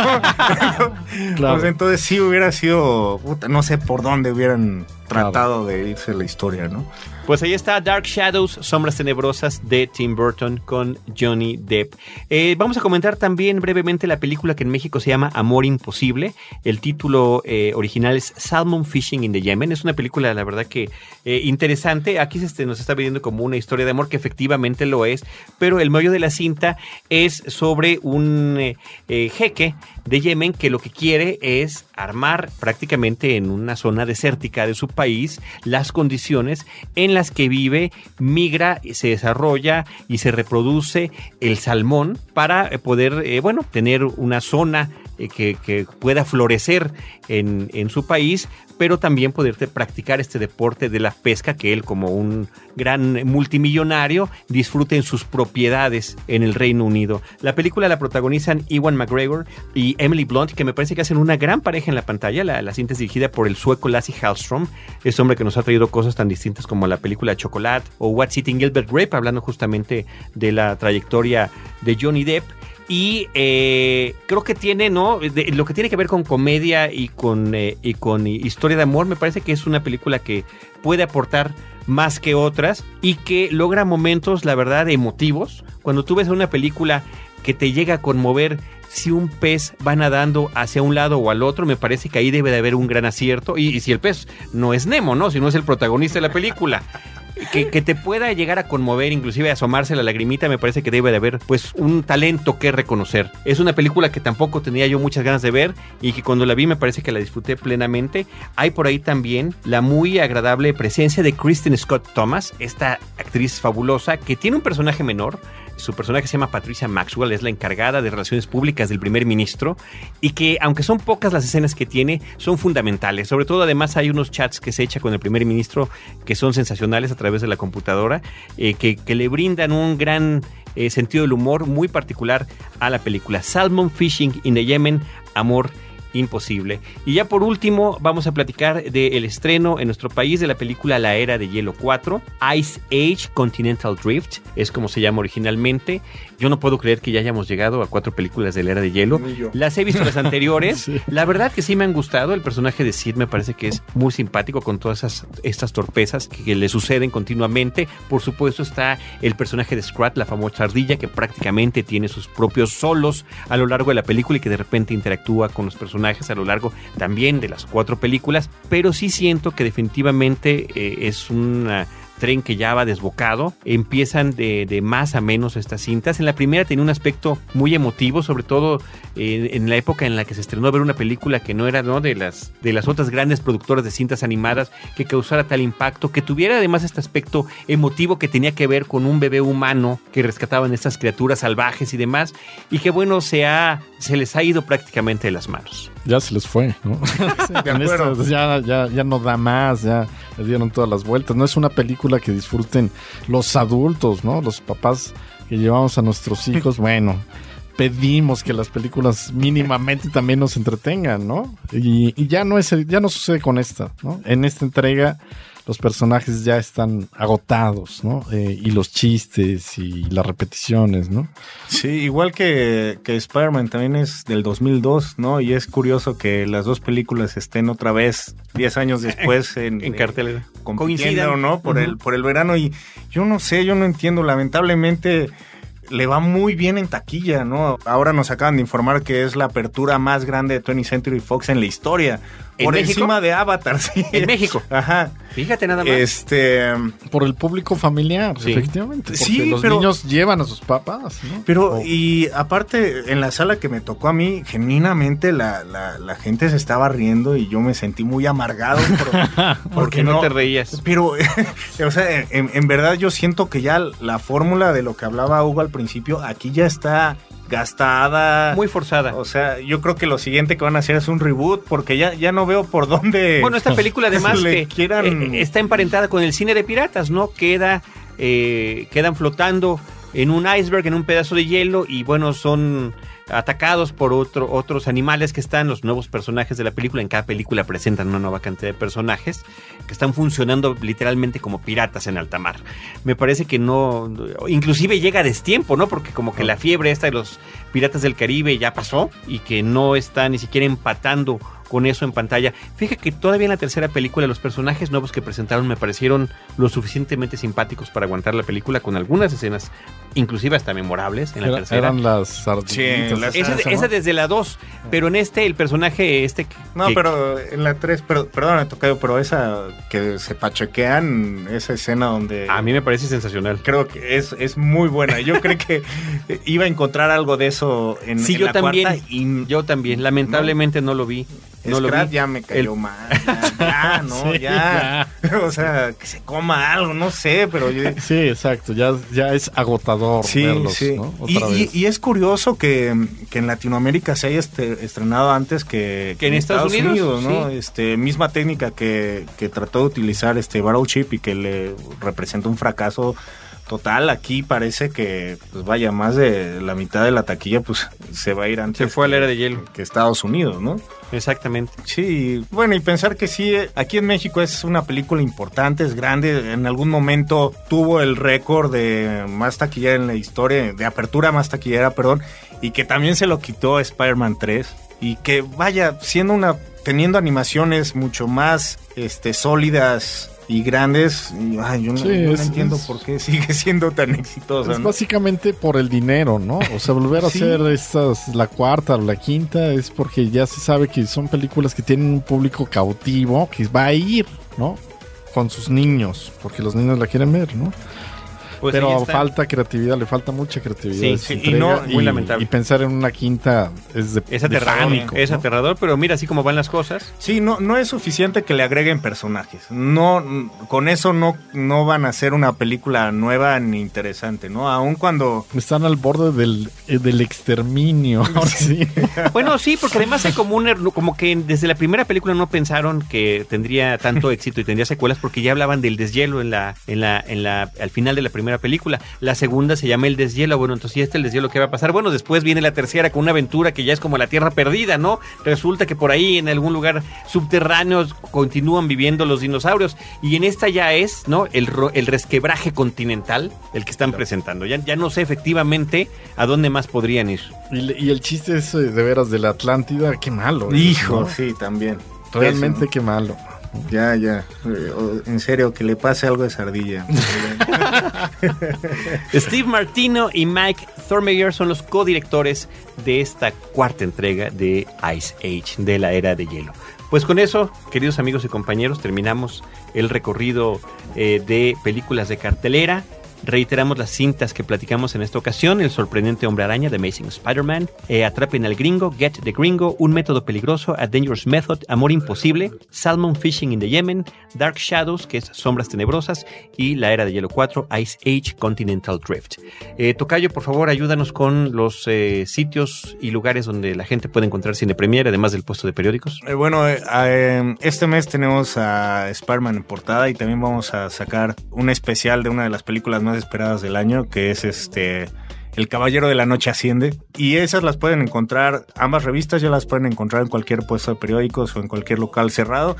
Claro. Pues entonces sí hubiera sido, puta, no sé por dónde hubieran tratado de irse la historia, ¿no? Pues ahí está Dark Shadows, Sombras Tenebrosas de Tim Burton con Johnny Depp. Eh, vamos a comentar también brevemente la película que en México se llama Amor Imposible. El título eh, original es Salmon Fishing in the Yemen. Es una película, la verdad que eh, interesante. Aquí se este, nos está viendo como una historia de amor que efectivamente lo es, pero el meollo de la cinta es sobre un jeque de Yemen que lo que quiere es armar prácticamente en una zona desértica de su país las condiciones en las que vive, migra, se desarrolla y se reproduce el salmón para eh, poder, eh, bueno, tener una zona que, que pueda florecer en, en su país, pero también poder practicar este deporte de la pesca que él como un gran multimillonario disfrute en sus propiedades en el Reino Unido. La película la protagonizan Ewan McGregor y Emily Blunt, que me parece que hacen una gran pareja en la pantalla. La, la cinta es dirigida por el sueco Lassie Hallström, este hombre que nos ha traído cosas tan distintas como la película Chocolate o What's Eating Gilbert Grape, hablando justamente de la trayectoria de Johnny Depp. Y eh, creo que tiene, ¿no? Lo que tiene que ver con comedia y con, eh, y con historia de amor, me parece que es una película que puede aportar más que otras y que logra momentos, la verdad, emotivos. Cuando tú ves una película que te llega a conmover si un pez va nadando hacia un lado o al otro, me parece que ahí debe de haber un gran acierto. Y, y si el pez no es Nemo, ¿no? Si no es el protagonista de la película. Que, te pueda llegar a conmover, inclusive asomarse la lagrimita, me parece que debe de haber pues un talento que reconocer. Es una película que tampoco tenía yo muchas ganas de ver y que cuando la vi me parece que la disfruté plenamente. Hay por ahí también la muy agradable presencia de Kristen Scott Thomas, esta actriz fabulosa que tiene un personaje menor. Su personaje se llama Patricia Maxwell, es la encargada de relaciones públicas del primer ministro y que aunque son pocas las escenas que tiene, son fundamentales. Sobre todo además hay unos chats que se echa con el primer ministro que son sensacionales a través de la computadora, eh, que, le brindan un gran eh, sentido del humor muy particular a la película. Salmon Fishing in the Yemen, Amor Imposible. Y ya por último vamos a platicar del estreno en nuestro país de la película La Era de Hielo 4, Ice Age Continental Drift, es como se llama originalmente. Yo no puedo creer que ya hayamos llegado a cuatro películas de la Era de Hielo. Las he visto las [LAUGHS] anteriores. Sí. La verdad que sí me han gustado. El personaje de Sid me parece que es muy simpático con todas esas, estas torpezas que, que le suceden continuamente. Por supuesto está el personaje de Scrat, la famosa ardilla, que prácticamente tiene sus propios solos a lo largo de la película y que de repente interactúa con los personajes a lo largo también de las cuatro películas. Pero sí siento que definitivamente eh, es una tren que ya va desbocado. Empiezan de, de más a menos estas cintas. En la primera tenía un aspecto muy emotivo, sobre todo eh, en la época en la que se estrenó ver una película que no era ¿no? de las de las otras grandes productoras de cintas animadas que causara tal impacto, que tuviera además este aspecto emotivo que tenía que ver con un bebé humano que rescataban estas criaturas salvajes y demás, y que bueno, se, ha, se les ha ido prácticamente de las manos. ya se les fue, ¿no? [LAUGHS] De ya, ya, ya no da más, ya le dieron todas las vueltas. No es una película que disfruten los adultos, ¿no? Los papás que llevamos a nuestros [LAUGHS] hijos, bueno, pedimos que las películas mínimamente también nos entretengan, ¿no? Y, y ya no es, ya no sucede con esta, ¿no? En esta entrega los personajes ya están agotados, ¿no? Eh, y los chistes y las repeticiones, ¿no? Sí, igual que, que Spider-Man también es del 2002, ¿no? Y es curioso que las dos películas estén otra vez 10 años [LAUGHS] después en, En cartel. compitiendo, Coincidan. ¿no? Por, el, por el verano. Y yo no sé, yo no entiendo. Lamentablemente le va muy bien en taquilla, ¿no? Ahora nos acaban de informar que es la apertura más grande de 20th Century Fox en la historia. ¿En por México? encima de Avatar, sí. En México. Ajá. Fíjate nada más. Este, Por el público familiar, Sí. efectivamente. Porque Sí, los pero- niños llevan a sus papás, ¿no? pero O- y aparte en la sala que me tocó a mí, genuinamente la, la, la gente se estaba riendo y yo me sentí muy amargado por- [LAUGHS] porque no, te reías. Pero, [LAUGHS] o sea, en, en verdad yo siento que ya la fórmula de lo que hablaba Hugo al principio, aquí ya está gastada. Muy forzada. O sea, yo creo que lo siguiente que van a hacer es un reboot porque ya, ya no veo por dónde. Bueno, esta [LAUGHS] película además le que quieran- eh, está emparentada con el cine de piratas, ¿no? Queda, eh, quedan flotando en un iceberg, en un pedazo de hielo y bueno, son atacados por otro, otros animales que están, los nuevos personajes de la película. En cada película presentan una nueva cantidad de personajes que están funcionando literalmente como piratas en alta mar. Me parece que no, inclusive llega a destiempo, ¿no? Porque como que la fiebre esta de los piratas del Caribe ya pasó y que no está ni siquiera empatando con eso en pantalla. Fíjate que todavía en la tercera película los personajes nuevos que presentaron me parecieron lo suficientemente simpáticos para aguantar la película con algunas escenas, inclusive hasta memorables en la Era- tercera. eran las ardillitas. Esa, esa, desde la 2, pero en este el personaje este que- No, que- pero en la 3, pero, perdón, Tocayo, pero esa que se pachequean, esa escena donde... a mí me parece sensacional. Creo que es, es muy buena. Yo creo que [LAUGHS] iba a encontrar algo de eso en, Sí, en yo la también. cuarta y Yo también, lamentablemente no, lo vi. No lo vi. ya me cayó El- mal. Ya, ya, [LAUGHS] no, Sí, ya. [LAUGHS] O sea, que se coma algo, no sé, pero yo... [LAUGHS] Sí, exacto. Ya, ya es agotador Sí, verlos, sí. ¿no? Y, Otra y- vez. y es curioso que, que en Latinoamérica se haya este- estrenado antes que, Que en Estados Unidos, ¿no? sí. Este, misma técnica que, que trató de utilizar este Battleship y que le representa un fracaso total. Aquí parece que, pues vaya, más de la mitad de la taquilla pues se va a ir antes. Se fue a la era de hielo. Que Estados Unidos, ¿no? Exactamente. Sí, bueno, y pensar que sí, eh, aquí en México es una película importante, es grande, en algún momento tuvo el récord de más taquillera en la historia, de apertura más taquillera, perdón, y que también se lo quitó Spider-Man 3, y que vaya, siendo una, teniendo animaciones mucho más este, sólidas y grandes, y, ay, yo no, entiendo es- por qué [LAUGHS] sigue siendo tan exitosa. Es ¿no? básicamente por el dinero, ¿no? O sea, volver a Sí. hacer estas, la cuarta o la quinta, es porque ya se sabe que son películas que tienen un público cautivo que va a ir, ¿no? Con sus niños, porque los niños la quieren ver, ¿no? Pues Pero falta creatividad, le falta mucha creatividad. Sí, sí, y no- muy lamentable. Y pensar en una quinta es de Es de aterrador, pánico, es ¿no? aterrador, pero mira así como van las cosas. Sí, no, no es suficiente que le agreguen personajes. No, con eso no, no van a hacer una película nueva ni interesante, ¿no? Aun cuando Están al borde del, eh, del exterminio. [LAUGHS] sí. Bueno, sí, porque además hay como un como que desde la primera película no pensaron que tendría tanto éxito y tendría secuelas porque ya hablaban del deshielo en la en la en la al final de la primera película. La segunda se llama El deshielo, bueno, entonces ya está el deshielo que va a pasar. Bueno, después viene la tercera con una aventura que ya es como la tierra perdida, ¿no? Resulta que por ahí en algún lugar subterráneo continúan viviendo los dinosaurios y en esta ya es, ¿no? El ro- el resquebraje continental el que están presentando. Ya ya no sé efectivamente a dónde más podrían ir. y, y el chiste es eh, de veras de la Atlántida, qué malo. es, Hijo, ¿no? sí, también. Realmente Eso, qué malo. Ya, ya. En serio, que le pase algo de sardilla. [LAUGHS] Steve Martino y Mike Thormeyer son los codirectores de esta cuarta entrega de Ice Age, de la era de hielo. Pues con eso, queridos amigos y compañeros, terminamos el recorrido eh, de películas de cartelera. Reiteramos las cintas que platicamos en esta ocasión: El sorprendente hombre araña de Amazing Spider-Man, eh, Atrapen al gringo, Get the Gringo, Un método peligroso, A Dangerous Method, Amor imposible, Salmon Fishing in the Yemen, Dark Shadows, que es Sombras Tenebrosas, y La Era de Hielo 4, Ice Age Continental Drift. Eh, Tocayo, por favor, ayúdanos con los eh, sitios y lugares donde la gente puede encontrar Cine Premier, además del puesto de periódicos. Eh, bueno, este mes tenemos a Spider-Man en portada y también vamos a sacar un especial de una de las películas más esperadas del año, que es este El Caballero de la Noche Asciende. Y esas las pueden encontrar, ambas revistas ya las pueden encontrar en cualquier puesto de periódicos o en cualquier local cerrado.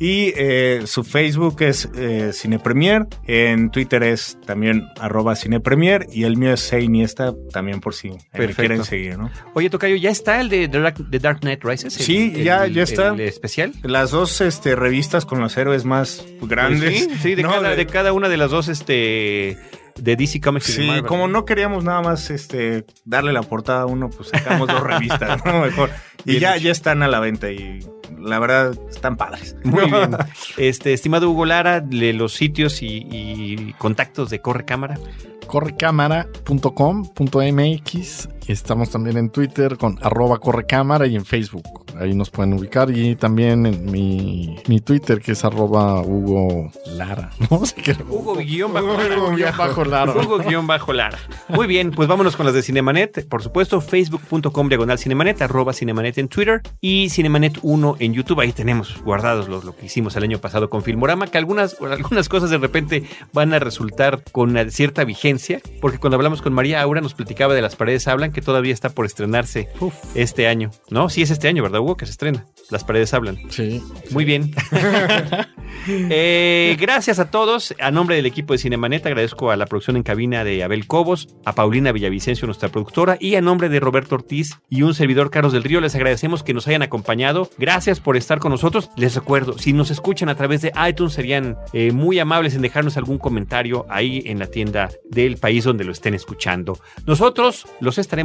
Y eh, su Facebook es eh, Cine Premier, en Twitter es también arroba Cine Premier y el mío es Seiniesta, también por si me quieren seguir, ¿no? Oye, Tocayo, ¿ya está el de The Dark, Knight Rises? El- Sí, el- ya- ya está. El especial. Las dos este, revistas con los héroes más grandes. Pues sí, sí, de, No, cada, de- de cada una de las dos, este, de DC Comics y de Sí, Marvel. como no queríamos nada más este darle la portada a uno, pues sacamos dos [LAUGHS] revistas, ¿no? Mejor. Y Bien ya, hecho. ya están a la venta y la verdad, están padres. [LAUGHS] Muy bien. [LAUGHS] Este, estimado Hugo Lara, de los sitios y, y contactos de Corre Cámara. correcámara.com.mx. Estamos también en Twitter con arroba correcámara y en Facebook. Ahí nos pueden ubicar. Y también en mi, mi Twitter que es arroba Hugo Lara. [LAUGHS] No sé qué. Hugo guion bajo Hugo guion bajo Lara. Hugo guion bajo Lara. Muy bien, pues vámonos con las de Cinemanet. Por supuesto, facebook.com diagonal Cinemanet, arroba Cinemanet en Twitter y Cinemanet 1 en YouTube. Ahí tenemos guardados lo, lo que hicimos el año pasado con Filmorama, que algunas, [LAUGHS] algunas cosas de repente van a resultar con una cierta vigencia, porque cuando hablamos con María Aura nos platicaba de Las Paredes Hablan, que todavía está por estrenarse este año. No, sí es este año, ¿verdad, Hugo? Que se estrena. Las Paredes Hablan. Sí. Muy bien. [LAUGHS] [LAUGHS] Eh, gracias a todos. A nombre del equipo de Cinemanet agradezco a la producción en cabina de Abel Cobos, a Paulina Villavicencio, nuestra productora, y a nombre de Roberto Ortiz y un servidor Carlos del Río, les agradecemos que nos hayan acompañado. Gracias por estar con nosotros. Les recuerdo, si nos escuchan a través de iTunes, serían eh, muy amables en dejarnos algún comentario ahí en la tienda del país donde lo estén escuchando. Nosotros los